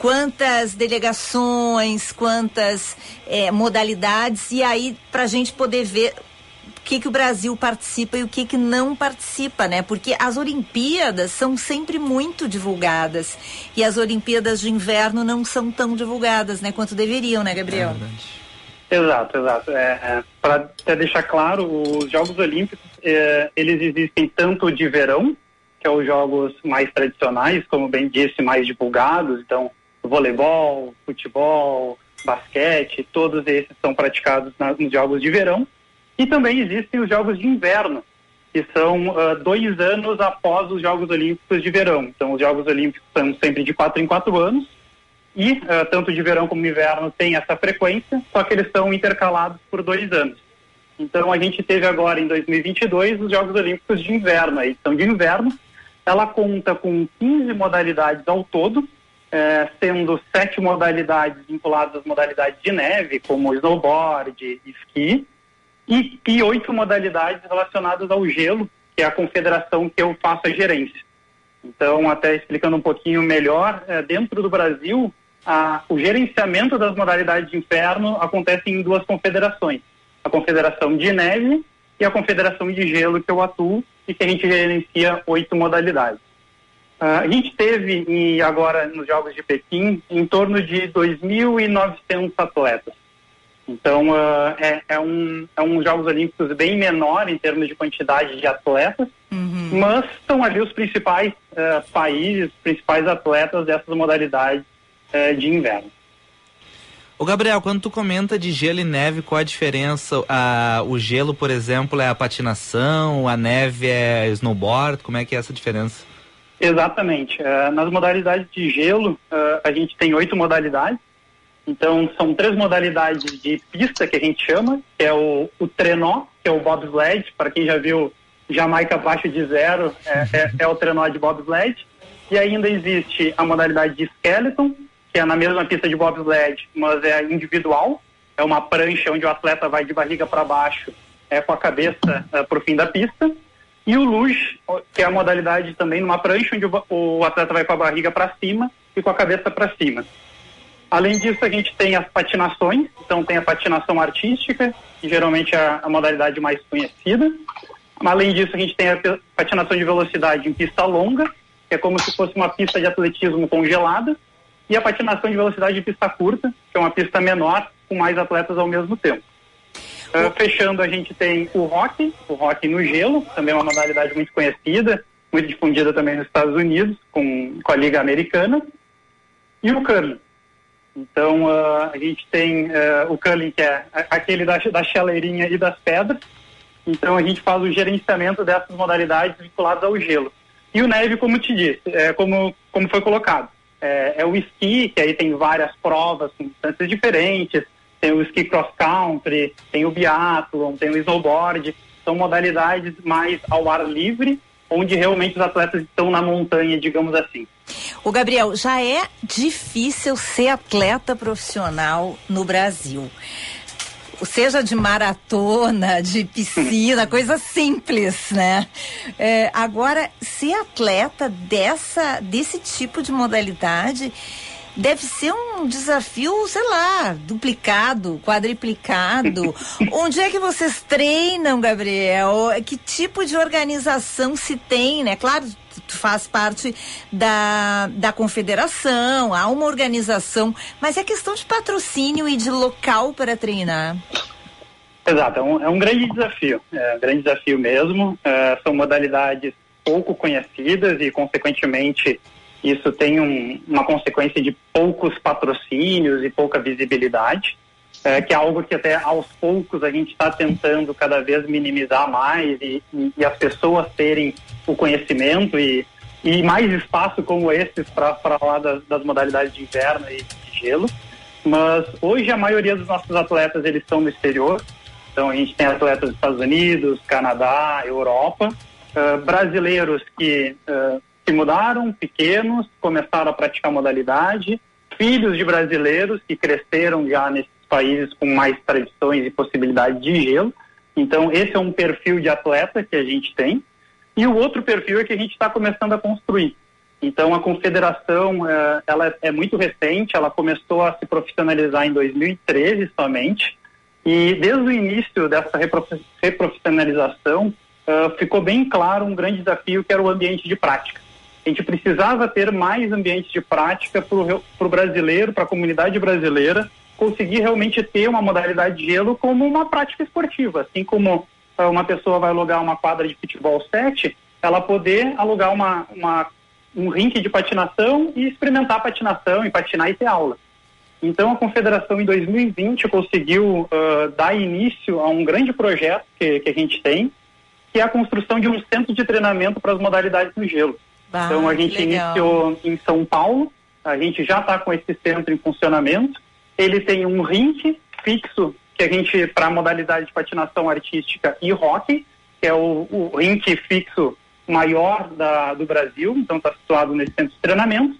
quantas delegações, quantas eh, modalidades e aí para a gente poder ver que, que o Brasil participa e o que, que não participa, né? Porque as Olimpíadas são sempre muito divulgadas e as Olimpíadas de inverno não são tão divulgadas, né? Quanto deveriam, né, Gabriel? Exato, exato. É, Para até deixar claro, os Jogos Olímpicos, é, eles existem tanto de verão, que é os jogos mais tradicionais, como bem disse, mais divulgados, então voleibol, futebol, basquete, todos esses são praticados na- nos Jogos de Verão, e também existem os Jogos de Inverno, que são ah, dois anos após os Jogos Olímpicos de Verão. Então, os Jogos Olímpicos são sempre de quatro em quatro anos, e ah, tanto de verão como inverno tem essa frequência, só que eles são intercalados por dois anos. Então a gente teve agora em 2022 os Jogos Olímpicos de Inverno, a edição de inverno. Ela conta com 15 modalidades ao todo, eh, sendo sete modalidades vinculadas às modalidades de neve, como snowboard, esqui, e, e oito modalidades relacionadas ao gelo, que é a confederação que eu faço a gerência. Então, até explicando um pouquinho melhor, eh, dentro do Brasil, a- o gerenciamento das modalidades de inverno acontece em duas confederações. A Confederação de Neve e a Confederação de Gelo, que eu atuo, e que a gente gerencia oito modalidades. Ah, a gente teve, e agora nos Jogos de Pequim, em torno de 2.900 atletas. Então, ah, é, é um, é um Jogos Olímpicos bem menor em termos de quantidade de atletas, mas estão ali os principais eh, países, os principais atletas dessas modalidades eh, de inverno. Ô Gabriel, quando tu comenta de gelo e neve, qual a diferença? Ah, o gelo, por exemplo, é a patinação, a neve é snowboard, como é que é essa diferença? Exatamente. Nas modalidades de gelo, a gente tem oito modalidades. Então, são três modalidades de pista que a gente chama, que é o, o trenó, que é o bobsled, para quem já viu Jamaica abaixo de zero, é, é, é o trenó de bobsled. E ainda existe a modalidade de skeleton, que é na mesma pista de bobsled, mas é individual. É uma prancha onde o atleta vai de barriga para baixo, é com a cabeça para o fim da pista. E o luge, que é a modalidade também numa prancha onde o, o atleta vai com a barriga para cima e com a cabeça para cima. Além disso, a gente tem as patinações, então tem a patinação artística, que geralmente é a, modalidade mais conhecida. Além disso, a gente tem a patinação de velocidade em pista longa, que é como se fosse uma pista de atletismo congelada, e a patinação de velocidade em pista curta, que é uma pista menor, com mais atletas ao mesmo tempo. Ah, fechando, a gente tem o hockey, o hockey no gelo, também é uma modalidade muito conhecida, muito difundida também nos Estados Unidos, com, com a Liga Americana, e o curling. Então, ah, a gente tem ah, o curling, que é aquele da, da chaleirinha e das pedras. Então, a gente faz o gerenciamento dessas modalidades vinculadas ao gelo. E o neve, como te disse, é como, como foi colocado. É, é o esqui, que aí tem várias provas com distâncias diferentes. Tem o esqui cross country, tem o biathlon, tem o snowboard. São modalidades mais ao ar livre, onde realmente os atletas estão na montanha, digamos assim. O Gabriel, já é difícil ser atleta profissional no Brasil. Seja de maratona, de piscina, coisa simples, né? É, agora, ser atleta dessa, desse tipo de modalidade deve ser um desafio, sei lá, duplicado, quadriplicado. Onde é que vocês treinam, Gabriel? Que tipo de organização se tem, né? Claro, tu faz parte da, da confederação, há uma organização, mas é questão de patrocínio e de local para treinar. Exato, é um, é um grande desafio, é um grande desafio mesmo. É, são modalidades pouco conhecidas e, consequentemente, isso tem um, uma consequência de poucos patrocínios e pouca visibilidade, é, que é algo que até aos poucos a gente está tentando cada vez minimizar mais e, e, e as pessoas terem o conhecimento e, e mais espaço como esses para falar das, das modalidades de inverno e de gelo. Mas hoje a maioria dos nossos atletas eles estão no exterior, então a gente tem atletas dos Estados Unidos, Canadá, Europa, uh, brasileiros que uh, se mudaram, pequenos, começaram a praticar modalidade, filhos de brasileiros que cresceram já nesses países com mais tradições e possibilidade de gelo. Então esse é um perfil de atleta que a gente tem. E o outro perfil é que a gente está começando a construir. Então a confederação uh, ela é muito recente, ela começou a se profissionalizar em 2013 somente. E desde o início dessa reprofissionalização, uh, ficou bem claro um grande desafio que era o ambiente de prática. A gente precisava ter mais ambientes de prática para o brasileiro, para a comunidade brasileira, conseguir realmente ter uma modalidade de gelo como uma prática esportiva. Assim como uh, uma pessoa vai alugar uma quadra de futebol 7, ela poder alugar uma, uma, um rink de patinação e experimentar patinação e patinar e ter aula. Então, a Confederação, em 2020, conseguiu uh, dar início a um grande projeto que, que, a gente tem, que é a construção de um centro de treinamento para as modalidades no gelo. Ah, então, a gente iniciou em São Paulo, a gente já está com esse centro em funcionamento. Ele tem um rink fixo, que a gente, para a modalidade de patinação artística e hockey, que é o, o rink fixo maior da, do Brasil, então está situado nesse centro de treinamento.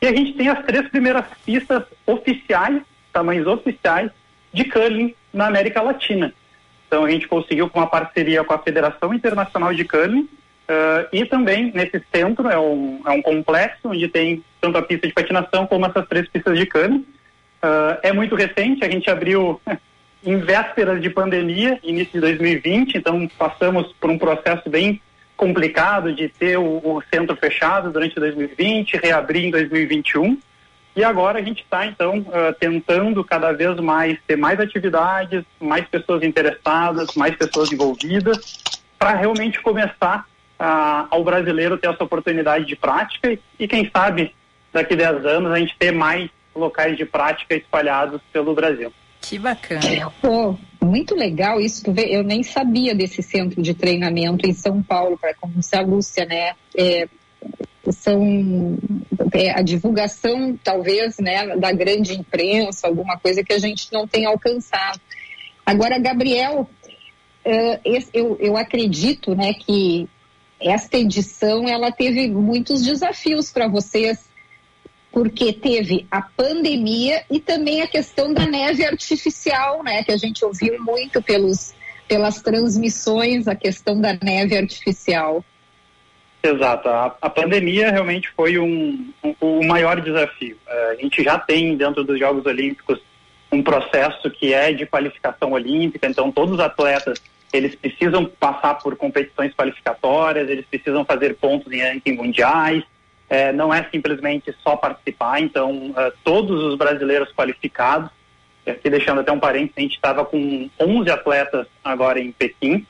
E a gente tem as três primeiras pistas oficiais, tamanhos oficiais, de curling na América Latina. Então a gente conseguiu com uma parceria com a Federação Internacional de Curling uh, e também nesse centro é um, é um complexo onde tem tanto a pista de patinação como essas três pistas de curling. Uh, é muito recente, a gente abriu em vésperas de pandemia, início de 2020, então passamos por um processo bem complicado de ter o, o, centro fechado durante 2020, reabrir em 2021. E agora a gente está, então, uh, tentando cada vez mais ter mais atividades, mais pessoas interessadas, mais pessoas envolvidas, para realmente começar ao brasileiro ter essa oportunidade de prática e, e, quem sabe, daqui a 10 anos, a gente ter mais locais de prática espalhados pelo Brasil. Que bacana. Pô, muito legal isso. Eu nem sabia desse centro de treinamento em São Paulo, para como se a Lúcia, né? É, são é, a divulgação, talvez, né, da grande imprensa, alguma coisa que a gente não tem alcançado. Agora, Gabriel, uh, esse, eu, eu acredito, né, que esta edição ela teve muitos desafios para vocês porque teve a pandemia e também a questão da neve artificial, né, que a gente ouviu muito pelos, pelas transmissões, a questão da neve artificial. Exato, a, a pandemia realmente foi um, um, o maior desafio. Uh, a gente já tem dentro dos Jogos Olímpicos um processo que é de qualificação olímpica, então todos os atletas eles precisam passar por competições qualificatórias, eles precisam fazer pontos em ranking mundiais, é, não é simplesmente só participar, então é, todos os brasileiros qualificados, aqui deixando até um parênteses, a gente estava com 11 atletas agora em Pequim,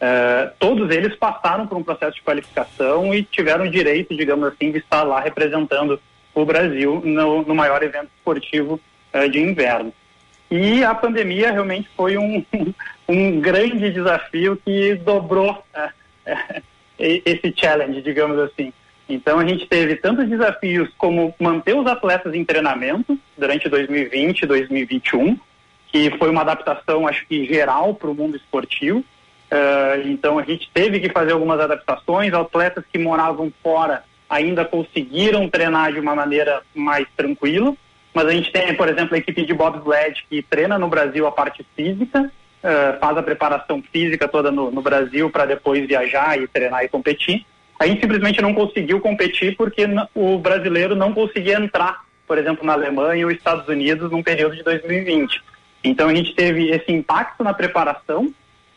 é, todos eles passaram por um processo de qualificação e tiveram o direito, digamos assim, de estar lá representando o Brasil no, no maior evento esportivo é, de inverno. E a pandemia realmente foi um, um grande desafio que dobrou é, é, esse challenge, digamos assim. Então a gente teve tantos desafios como manter os atletas em treinamento durante 2020 e 2021, que foi uma adaptação, acho que geral para o mundo esportivo. Uh, então a gente teve que fazer algumas adaptações. Atletas que moravam fora ainda conseguiram treinar de uma maneira mais tranquila. Mas a gente tem, por exemplo, a equipe de bobsled que treina no Brasil a parte física, uh, faz a preparação física toda no, no Brasil para depois viajar e treinar e competir. A gente simplesmente não conseguiu competir porque o brasileiro não conseguia entrar, por exemplo, na Alemanha ou Estados Unidos num período de 2020. Então a gente teve esse impacto na preparação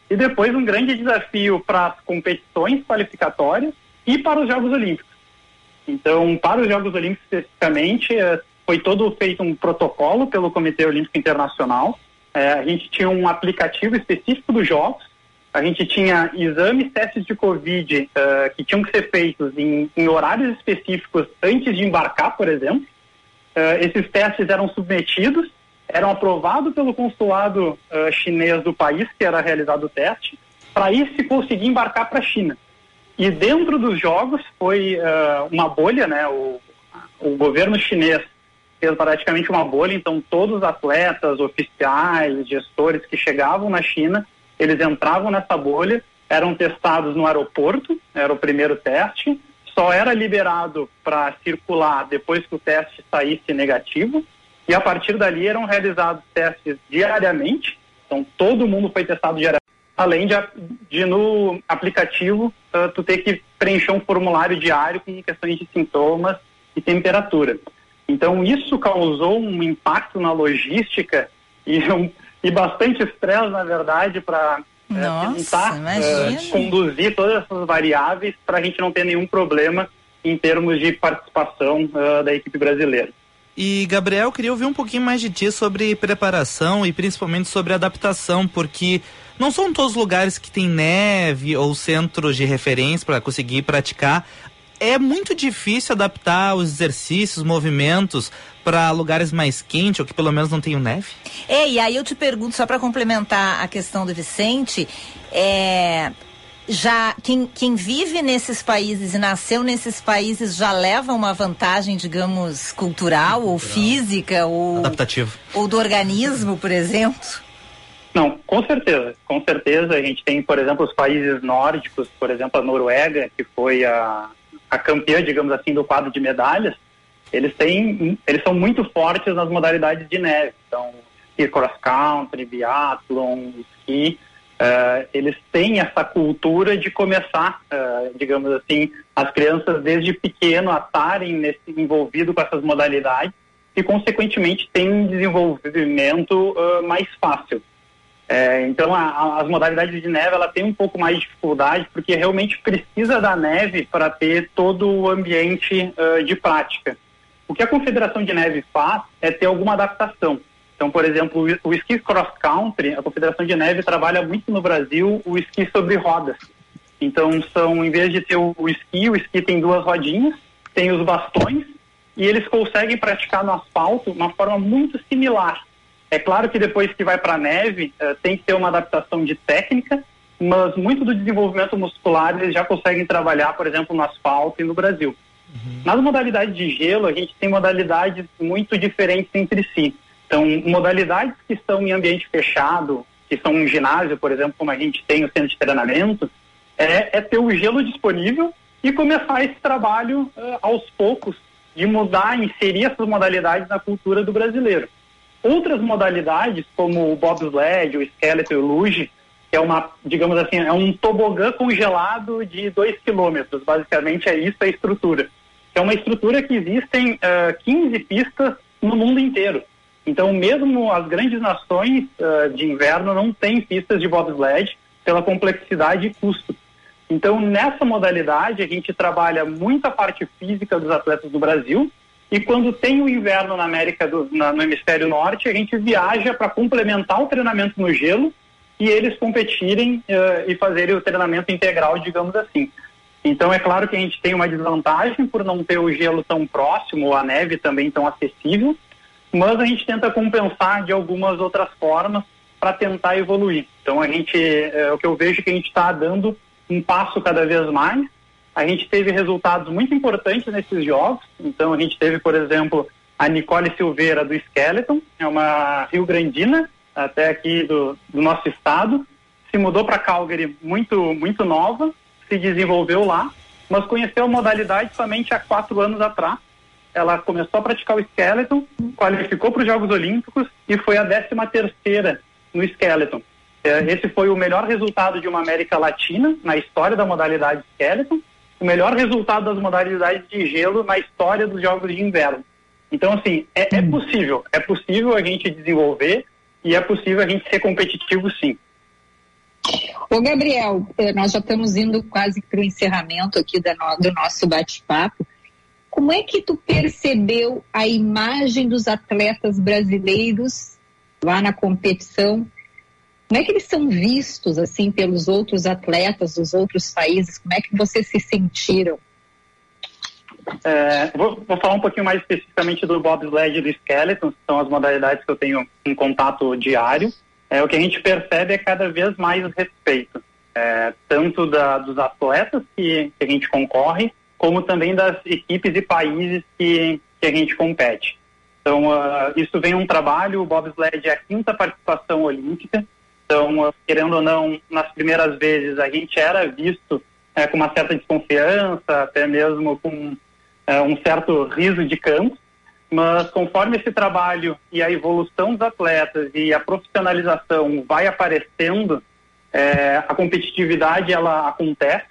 e depois um grande desafio para as competições qualificatórias e para os Jogos Olímpicos. Então, para os Jogos Olímpicos especificamente, eh, foi todo feito um protocolo pelo Comitê Olímpico Internacional. Eh, a gente tinha um aplicativo específico dos Jogos, a gente tinha exames, testes de Covid eh, que tinham que ser feitos em, em horários específicos antes de embarcar, por exemplo. Eh, esses testes eram submetidos, eram aprovados pelo consulado eh, chinês do país que era realizado o teste, para aí se conseguir embarcar para a China. E dentro dos jogos foi uma bolha, né? O, o governo chinês fez praticamente uma bolha, então todos os atletas, oficiais, gestores que chegavam na China, eles entravam nessa bolha, eram testados no aeroporto, era o primeiro teste, só era liberado para circular depois que o teste saísse negativo, e a partir dali eram realizados testes diariamente, então todo mundo foi testado diariamente, além de, de no aplicativo ah, tu ter que preencher um formulário diário com questões de sintomas e temperatura. Então isso causou um impacto na logística e, um, e bastante estresse, na verdade, para Nossa, tentar imagina. eh, conduzir todas essas variáveis para a gente não ter nenhum problema em termos de participação ah, da equipe brasileira. E Gabriel, queria ouvir um pouquinho mais de ti sobre preparação e principalmente sobre adaptação, porque não são todos os lugares que tem neve ou centros de referência para conseguir praticar. É muito difícil adaptar os exercícios, movimentos para lugares mais quentes ou que pelo menos não tenham neve? É, e aí eu te pergunto, só para complementar a questão do Vicente, é, já quem, quem vive nesses países e nasceu nesses países já leva uma vantagem, digamos, cultural ou física ou, Adaptativo. ou do organismo, por exemplo? Não, com certeza, com certeza. A gente tem, por exemplo, os países nórdicos, por exemplo, a Noruega, que foi a, a campeã, digamos assim, do quadro de medalhas. Eles têm, eles são muito fortes nas modalidades de neve. Então, cross country, biathlon, esqui. eh, eles têm essa cultura de começar, eh, digamos assim, as crianças desde pequeno a estarem nesse, envolvido com essas modalidades e, consequentemente, têm um desenvolvimento eh, mais fácil. É, então, a- a- as modalidades de neve ela tem um pouco mais de dificuldade porque realmente precisa da neve para ter todo o ambiente ah, de prática. O que a Confederação de Neve faz é ter alguma adaptação. Então, por exemplo, o, o esqui cross country, a Confederação de Neve trabalha muito no Brasil o esqui sobre rodas. Então, são em vez de ter o, o esqui, o esqui tem duas rodinhas, tem os bastões e eles conseguem praticar no asfalto uma forma muito similar. É claro que depois que vai para a neve, eh, tem que ter uma adaptação de técnica, mas muito do desenvolvimento muscular eles já conseguem trabalhar, por exemplo, no asfalto e no Brasil. Nas modalidades de gelo, a gente tem modalidades muito diferentes entre si. Então, modalidades que estão em ambiente fechado, que são um ginásio, por exemplo, como a gente tem o centro de treinamento, é, é ter o gelo disponível e começar esse trabalho eh, aos poucos de mudar, inserir essas modalidades na cultura do brasileiro. Outras modalidades, como o bobsled, o skeleton e o luge, que é uma, digamos assim, é um tobogã congelado de 2 quilômetros, basicamente é isso a estrutura. É uma estrutura que existem ah, 15 pistas no mundo inteiro. Então, mesmo as grandes nações ah, de inverno não têm pistas de bobsled pela complexidade e custo. Então, nessa modalidade, a gente trabalha muito a parte física dos atletas do Brasil, e quando tem o inverno na América do, na- no hemisfério norte, a gente viaja para complementar o treinamento no gelo e eles competirem eh, e fazerem o treinamento integral, digamos assim. Então é claro que a gente tem uma desvantagem por não ter o gelo tão próximo, a neve também tão acessível, mas a gente tenta compensar de algumas outras formas para tentar evoluir. Então a gente, eh, o que eu vejo é que a gente está dando um passo cada vez mais. A gente teve resultados muito importantes nesses jogos. Então a gente teve, por exemplo, a Nicole Silveira do Skeleton, é uma Rio Grandina, até aqui do, do nosso estado, se mudou para Calgary muito muito nova, se desenvolveu lá, mas conheceu a modalidade somente há quatro anos atrás. Ela começou a praticar o Skeleton, qualificou para os Jogos Olímpicos e foi a décima terceira no Skeleton. É, Esse foi o melhor resultado de uma América Latina na história da modalidade Skeleton, o melhor resultado das modalidades de gelo na história dos Jogos de Inverno. Então, assim, é, é possível, é possível a gente desenvolver e é possível a gente ser competitivo, sim. Ô, Gabriel, eh, nós já estamos indo quase para o encerramento aqui do nosso bate-papo. como é que tu percebeu a imagem dos atletas brasileiros lá na competição? Como é que eles são vistos assim pelos outros atletas dos outros países? Como é que vocês se sentiram? É, vou, vou falar um pouquinho mais especificamente do bobsled e do skeleton, que são as modalidades que eu tenho em contato diário. É, o que a gente percebe é cada vez mais respeito, é, tanto da, dos atletas que, que a gente concorre, como também das equipes e países que, que a gente compete. Então, uh, isso vem um trabalho, o bobsled é a quinta participação olímpica, então, querendo ou não, nas primeiras vezes a gente era visto é, com uma certa desconfiança, até mesmo com é, um certo riso de campo, mas conforme esse trabalho e a evolução dos atletas e a profissionalização vai aparecendo, é, a competitividade ela acontece.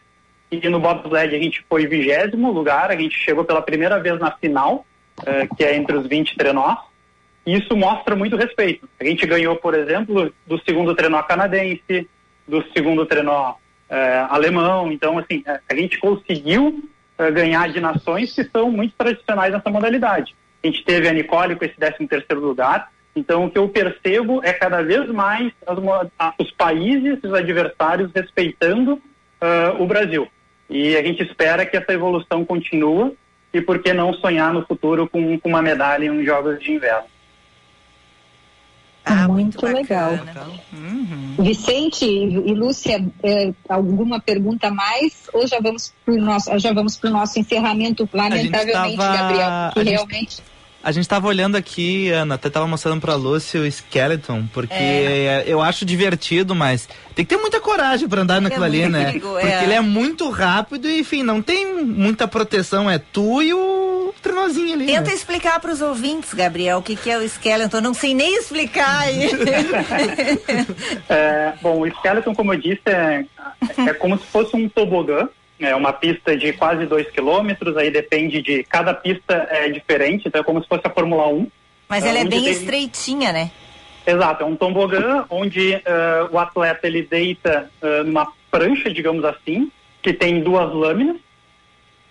E no bobsled a gente foi vigésimo lugar, a gente chegou pela primeira vez na final, é, que é entre os 20 trenós. Isso mostra muito respeito. A gente ganhou, por exemplo, do segundo trenó canadense, do segundo trenó é, alemão. Então, assim, é, a gente conseguiu é, ganhar de nações que são muito tradicionais nessa modalidade. A gente teve a Nicole com esse 13 terceiro lugar. Então, o que eu percebo é cada vez mais as, os países, os adversários respeitando uh, o Brasil. E a gente espera que essa evolução continue e por que não sonhar no futuro com, com uma medalha em uns Jogos de Inverno. Ah, muito, legal. Uhum. Vicente e Lúcia, é, alguma pergunta a mais? Ou já vamos para o nosso, já vamos nosso encerramento, lamentavelmente, tava- Gabriel, que a gente- realmente. A gente tava olhando aqui, Ana, até tava mostrando pra Lúcia o Skeleton, porque É. eu acho divertido, mas tem que ter muita coragem pra andar naquilo ali, né? muito, Porque é. ele é muito rápido e, enfim, não tem muita proteção, é tu e o trenozinho ali. Tenta né? explicar para os ouvintes, Gabriel, o que, que é o skeleton. Eu não sei nem explicar. É, bom, o Skeleton, como eu disse, é, é como se fosse um tobogã. É uma pista de quase 2 quilômetros, aí depende de... Cada pista é diferente, então é como se fosse a Fórmula 1. Mas ela é bem tem- estreitinha, né? Exato, é um tobogã onde eh, o atleta ele deita eh, numa prancha, digamos assim, que tem duas lâminas,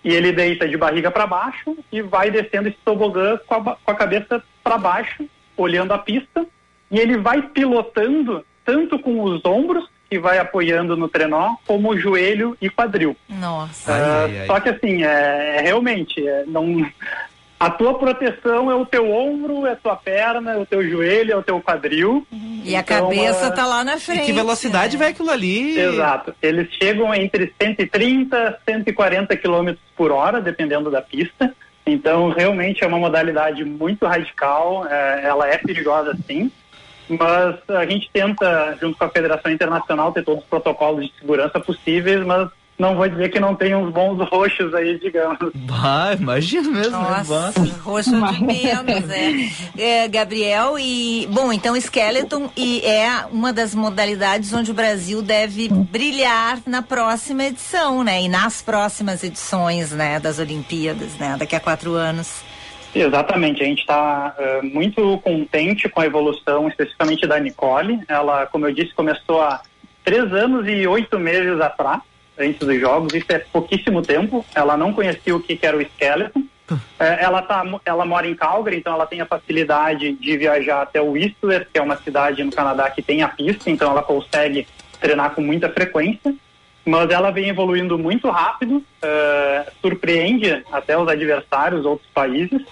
e ele deita de barriga para baixo e vai descendo esse tobogã com a, com a cabeça para baixo, olhando a pista, e ele vai pilotando tanto com os ombros, que vai apoiando no trenó, como joelho e quadril. Nossa. Ah, Só que assim, é, é realmente, é, não, a tua proteção é o teu ombro, é a tua perna, é o teu joelho, é o teu quadril. E a Então, cabeça ah, tá lá na frente. Que velocidade vai aquilo ali? Exato. Eles chegam entre 130 e 140 km por hora, dependendo da pista. Então, realmente é uma modalidade muito radical. é, ela é perigosa, sim. Mas a gente tenta, junto com a Federação Internacional, ter todos os protocolos de segurança possíveis, mas não vou dizer que não tem uns bons roxos aí, digamos. Bah, imagina mesmo, Nossa, né? roxo de menos, é. é. Gabriel, e bom, então Skeleton e é uma das modalidades onde o Brasil deve brilhar na próxima edição, né? E nas próximas edições, né, das Olimpíadas, né? Daqui a quatro anos. Exatamente, a gente está muito contente com a evolução, especificamente da Nicole. Ela, como eu disse, começou há três anos e oito meses atrás, antes dos jogos. Isso é pouquíssimo tempo. Ela não conhecia o que, era o skeleton. É, ela, tá, ela mora em Calgary, então ela tem a facilidade de viajar até o Whistler, que é uma cidade no Canadá que tem a pista, então ela consegue treinar com muita frequência. Mas ela vem evoluindo muito rápido, eh, surpreende até os adversários, outros países.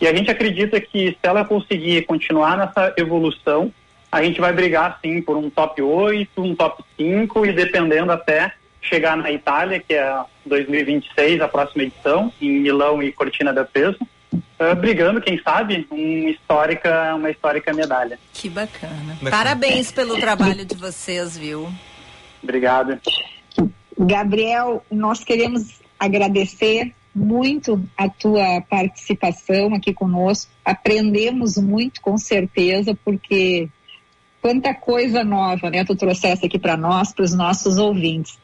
E a gente acredita que se ela conseguir continuar nessa evolução, a gente vai brigar sim por um top 8, um top 5 e dependendo até chegar na Itália, que é 2026, a próxima edição, em Milão e Cortina da Peso, eh, brigando, quem sabe, um histórica, uma histórica medalha. Que bacana. Parabéns pelo trabalho de vocês, viu? Obrigado. Gabriel, nós queremos agradecer muito a tua participação aqui conosco. Aprendemos muito, com certeza, porque quanta coisa nova, né? Tu trouxeste aqui para nós, para os nossos ouvintes.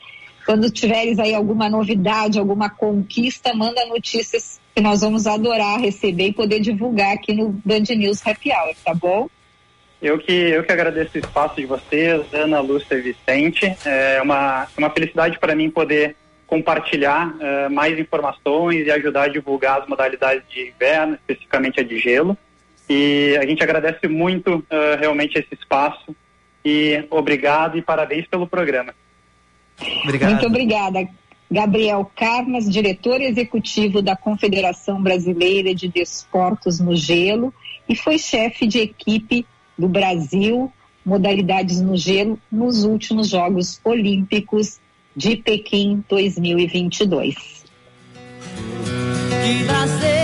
Quando tiveres aí alguma novidade, alguma conquista, manda notícias que nós vamos adorar receber e poder divulgar aqui no Band News Happy Hour, tá bom? Eu que, eu que agradeço o espaço de vocês, Ana, Lúcia e Vicente. É uma, é uma felicidade para mim poder compartilhar eh, mais informações e ajudar a divulgar as modalidades de inverno, especificamente a de gelo. E a gente agradece muito eh, realmente esse espaço e obrigado e parabéns pelo programa. Muito obrigada. Gabriel Carmas, diretor executivo da Confederação Brasileira de Desportos no Gelo e foi chefe de equipe do Brasil, modalidades no gelo, nos últimos Jogos Olímpicos de Pequim 2022. Que braseiro,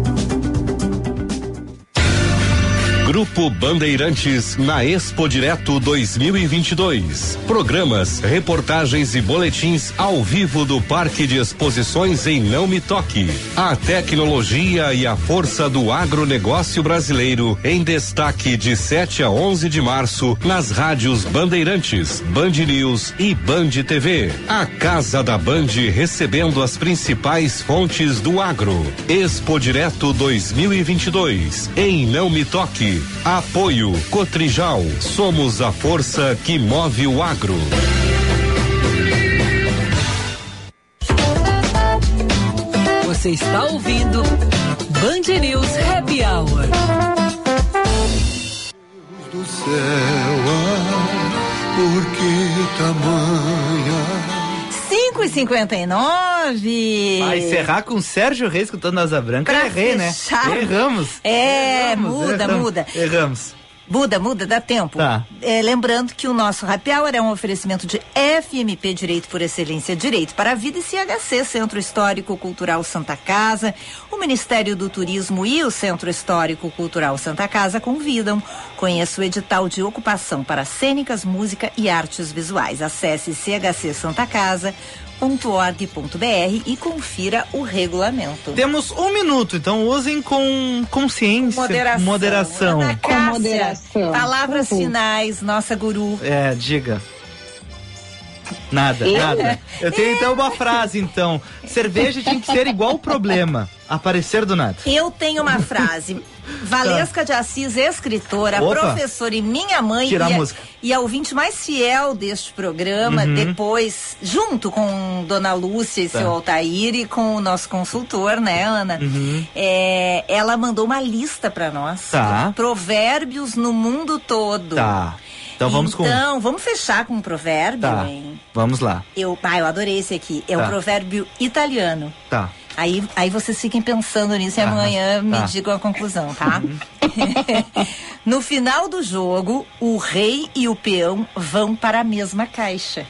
Grupo Bandeirantes na Expo Direto 2022. Programas, reportagens e boletins ao vivo do Parque de Exposições em Não Me Toque. A tecnologia e a força do agronegócio brasileiro em destaque de 7 a 11 de março nas rádios Bandeirantes, Band News e Band TV. A Casa da Band recebendo as principais fontes do agro. Expo Direto 2022 em Não Me Toque. Apoio Cotrijal. Somos a força que move o agro. Você está ouvindo Band News Happy Hour. do céu, ah, por que tamanha 5 e 59 Vai encerrar com Sérgio Reis escutando Asa Branca. Pra Errei, fechar. né? Erramos. É, Erramos, muda, erramos, muda. Erramos. Muda, muda, dá tempo. Tá. É, lembrando que o nosso Happy Hour é um oferecimento de FMP Direito por Excelência Direito para a Vida e CHC, Centro Histórico Cultural Santa Casa. O Ministério do Turismo e o Centro Histórico Cultural Santa Casa convidam. Conheça o edital de ocupação para cênicas, música e artes visuais. Acesse chcsantacasa.org.br e confira o regulamento. Temos um minuto, então usem com consciência. Moderação. Moderação. Ana Cássia, moderação. Palavras Uhum. finais, nossa guru. É, diga. Nada, Eu? nada. Eu tenho então uma frase, então. Cerveja tinha que ser igual o problema. Aparecer do nada. Eu tenho uma frase. Valesca de Assis, escritora, Opa. professora e minha mãe. Tira a e, música. e a ouvinte mais fiel deste programa, Uhum. depois, junto com Dona Lúcia e Tá. seu Altair e com o nosso consultor, né, Ana? Uhum. É, ela mandou uma lista pra nós. Tá. Provérbios no mundo todo. Tá. Então vamos com. Então, vamos fechar com um provérbio, Tá. hein? Vamos lá. Eu, ah, eu adorei esse aqui. É Tá. um provérbio italiano. Tá. Aí, aí vocês fiquem pensando nisso e amanhã me tá. digam a conclusão, tá? no final do jogo, o rei e o peão vão para a mesma caixa.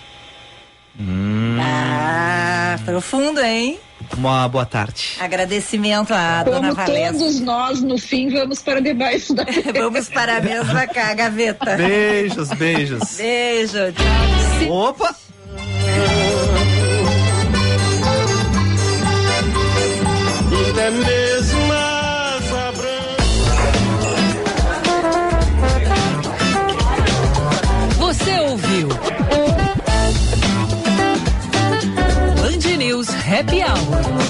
Hum, Ah, profundo, hein? Uma boa tarde. Agradecimento à dona Como Valesca. todos nós, no fim, vamos para debaixo da Vamos para a mesma ca- gaveta. Beijos, beijos. Beijo, tchau. Opa! Até mesmo as Você ouviu? Band News Happy Hour.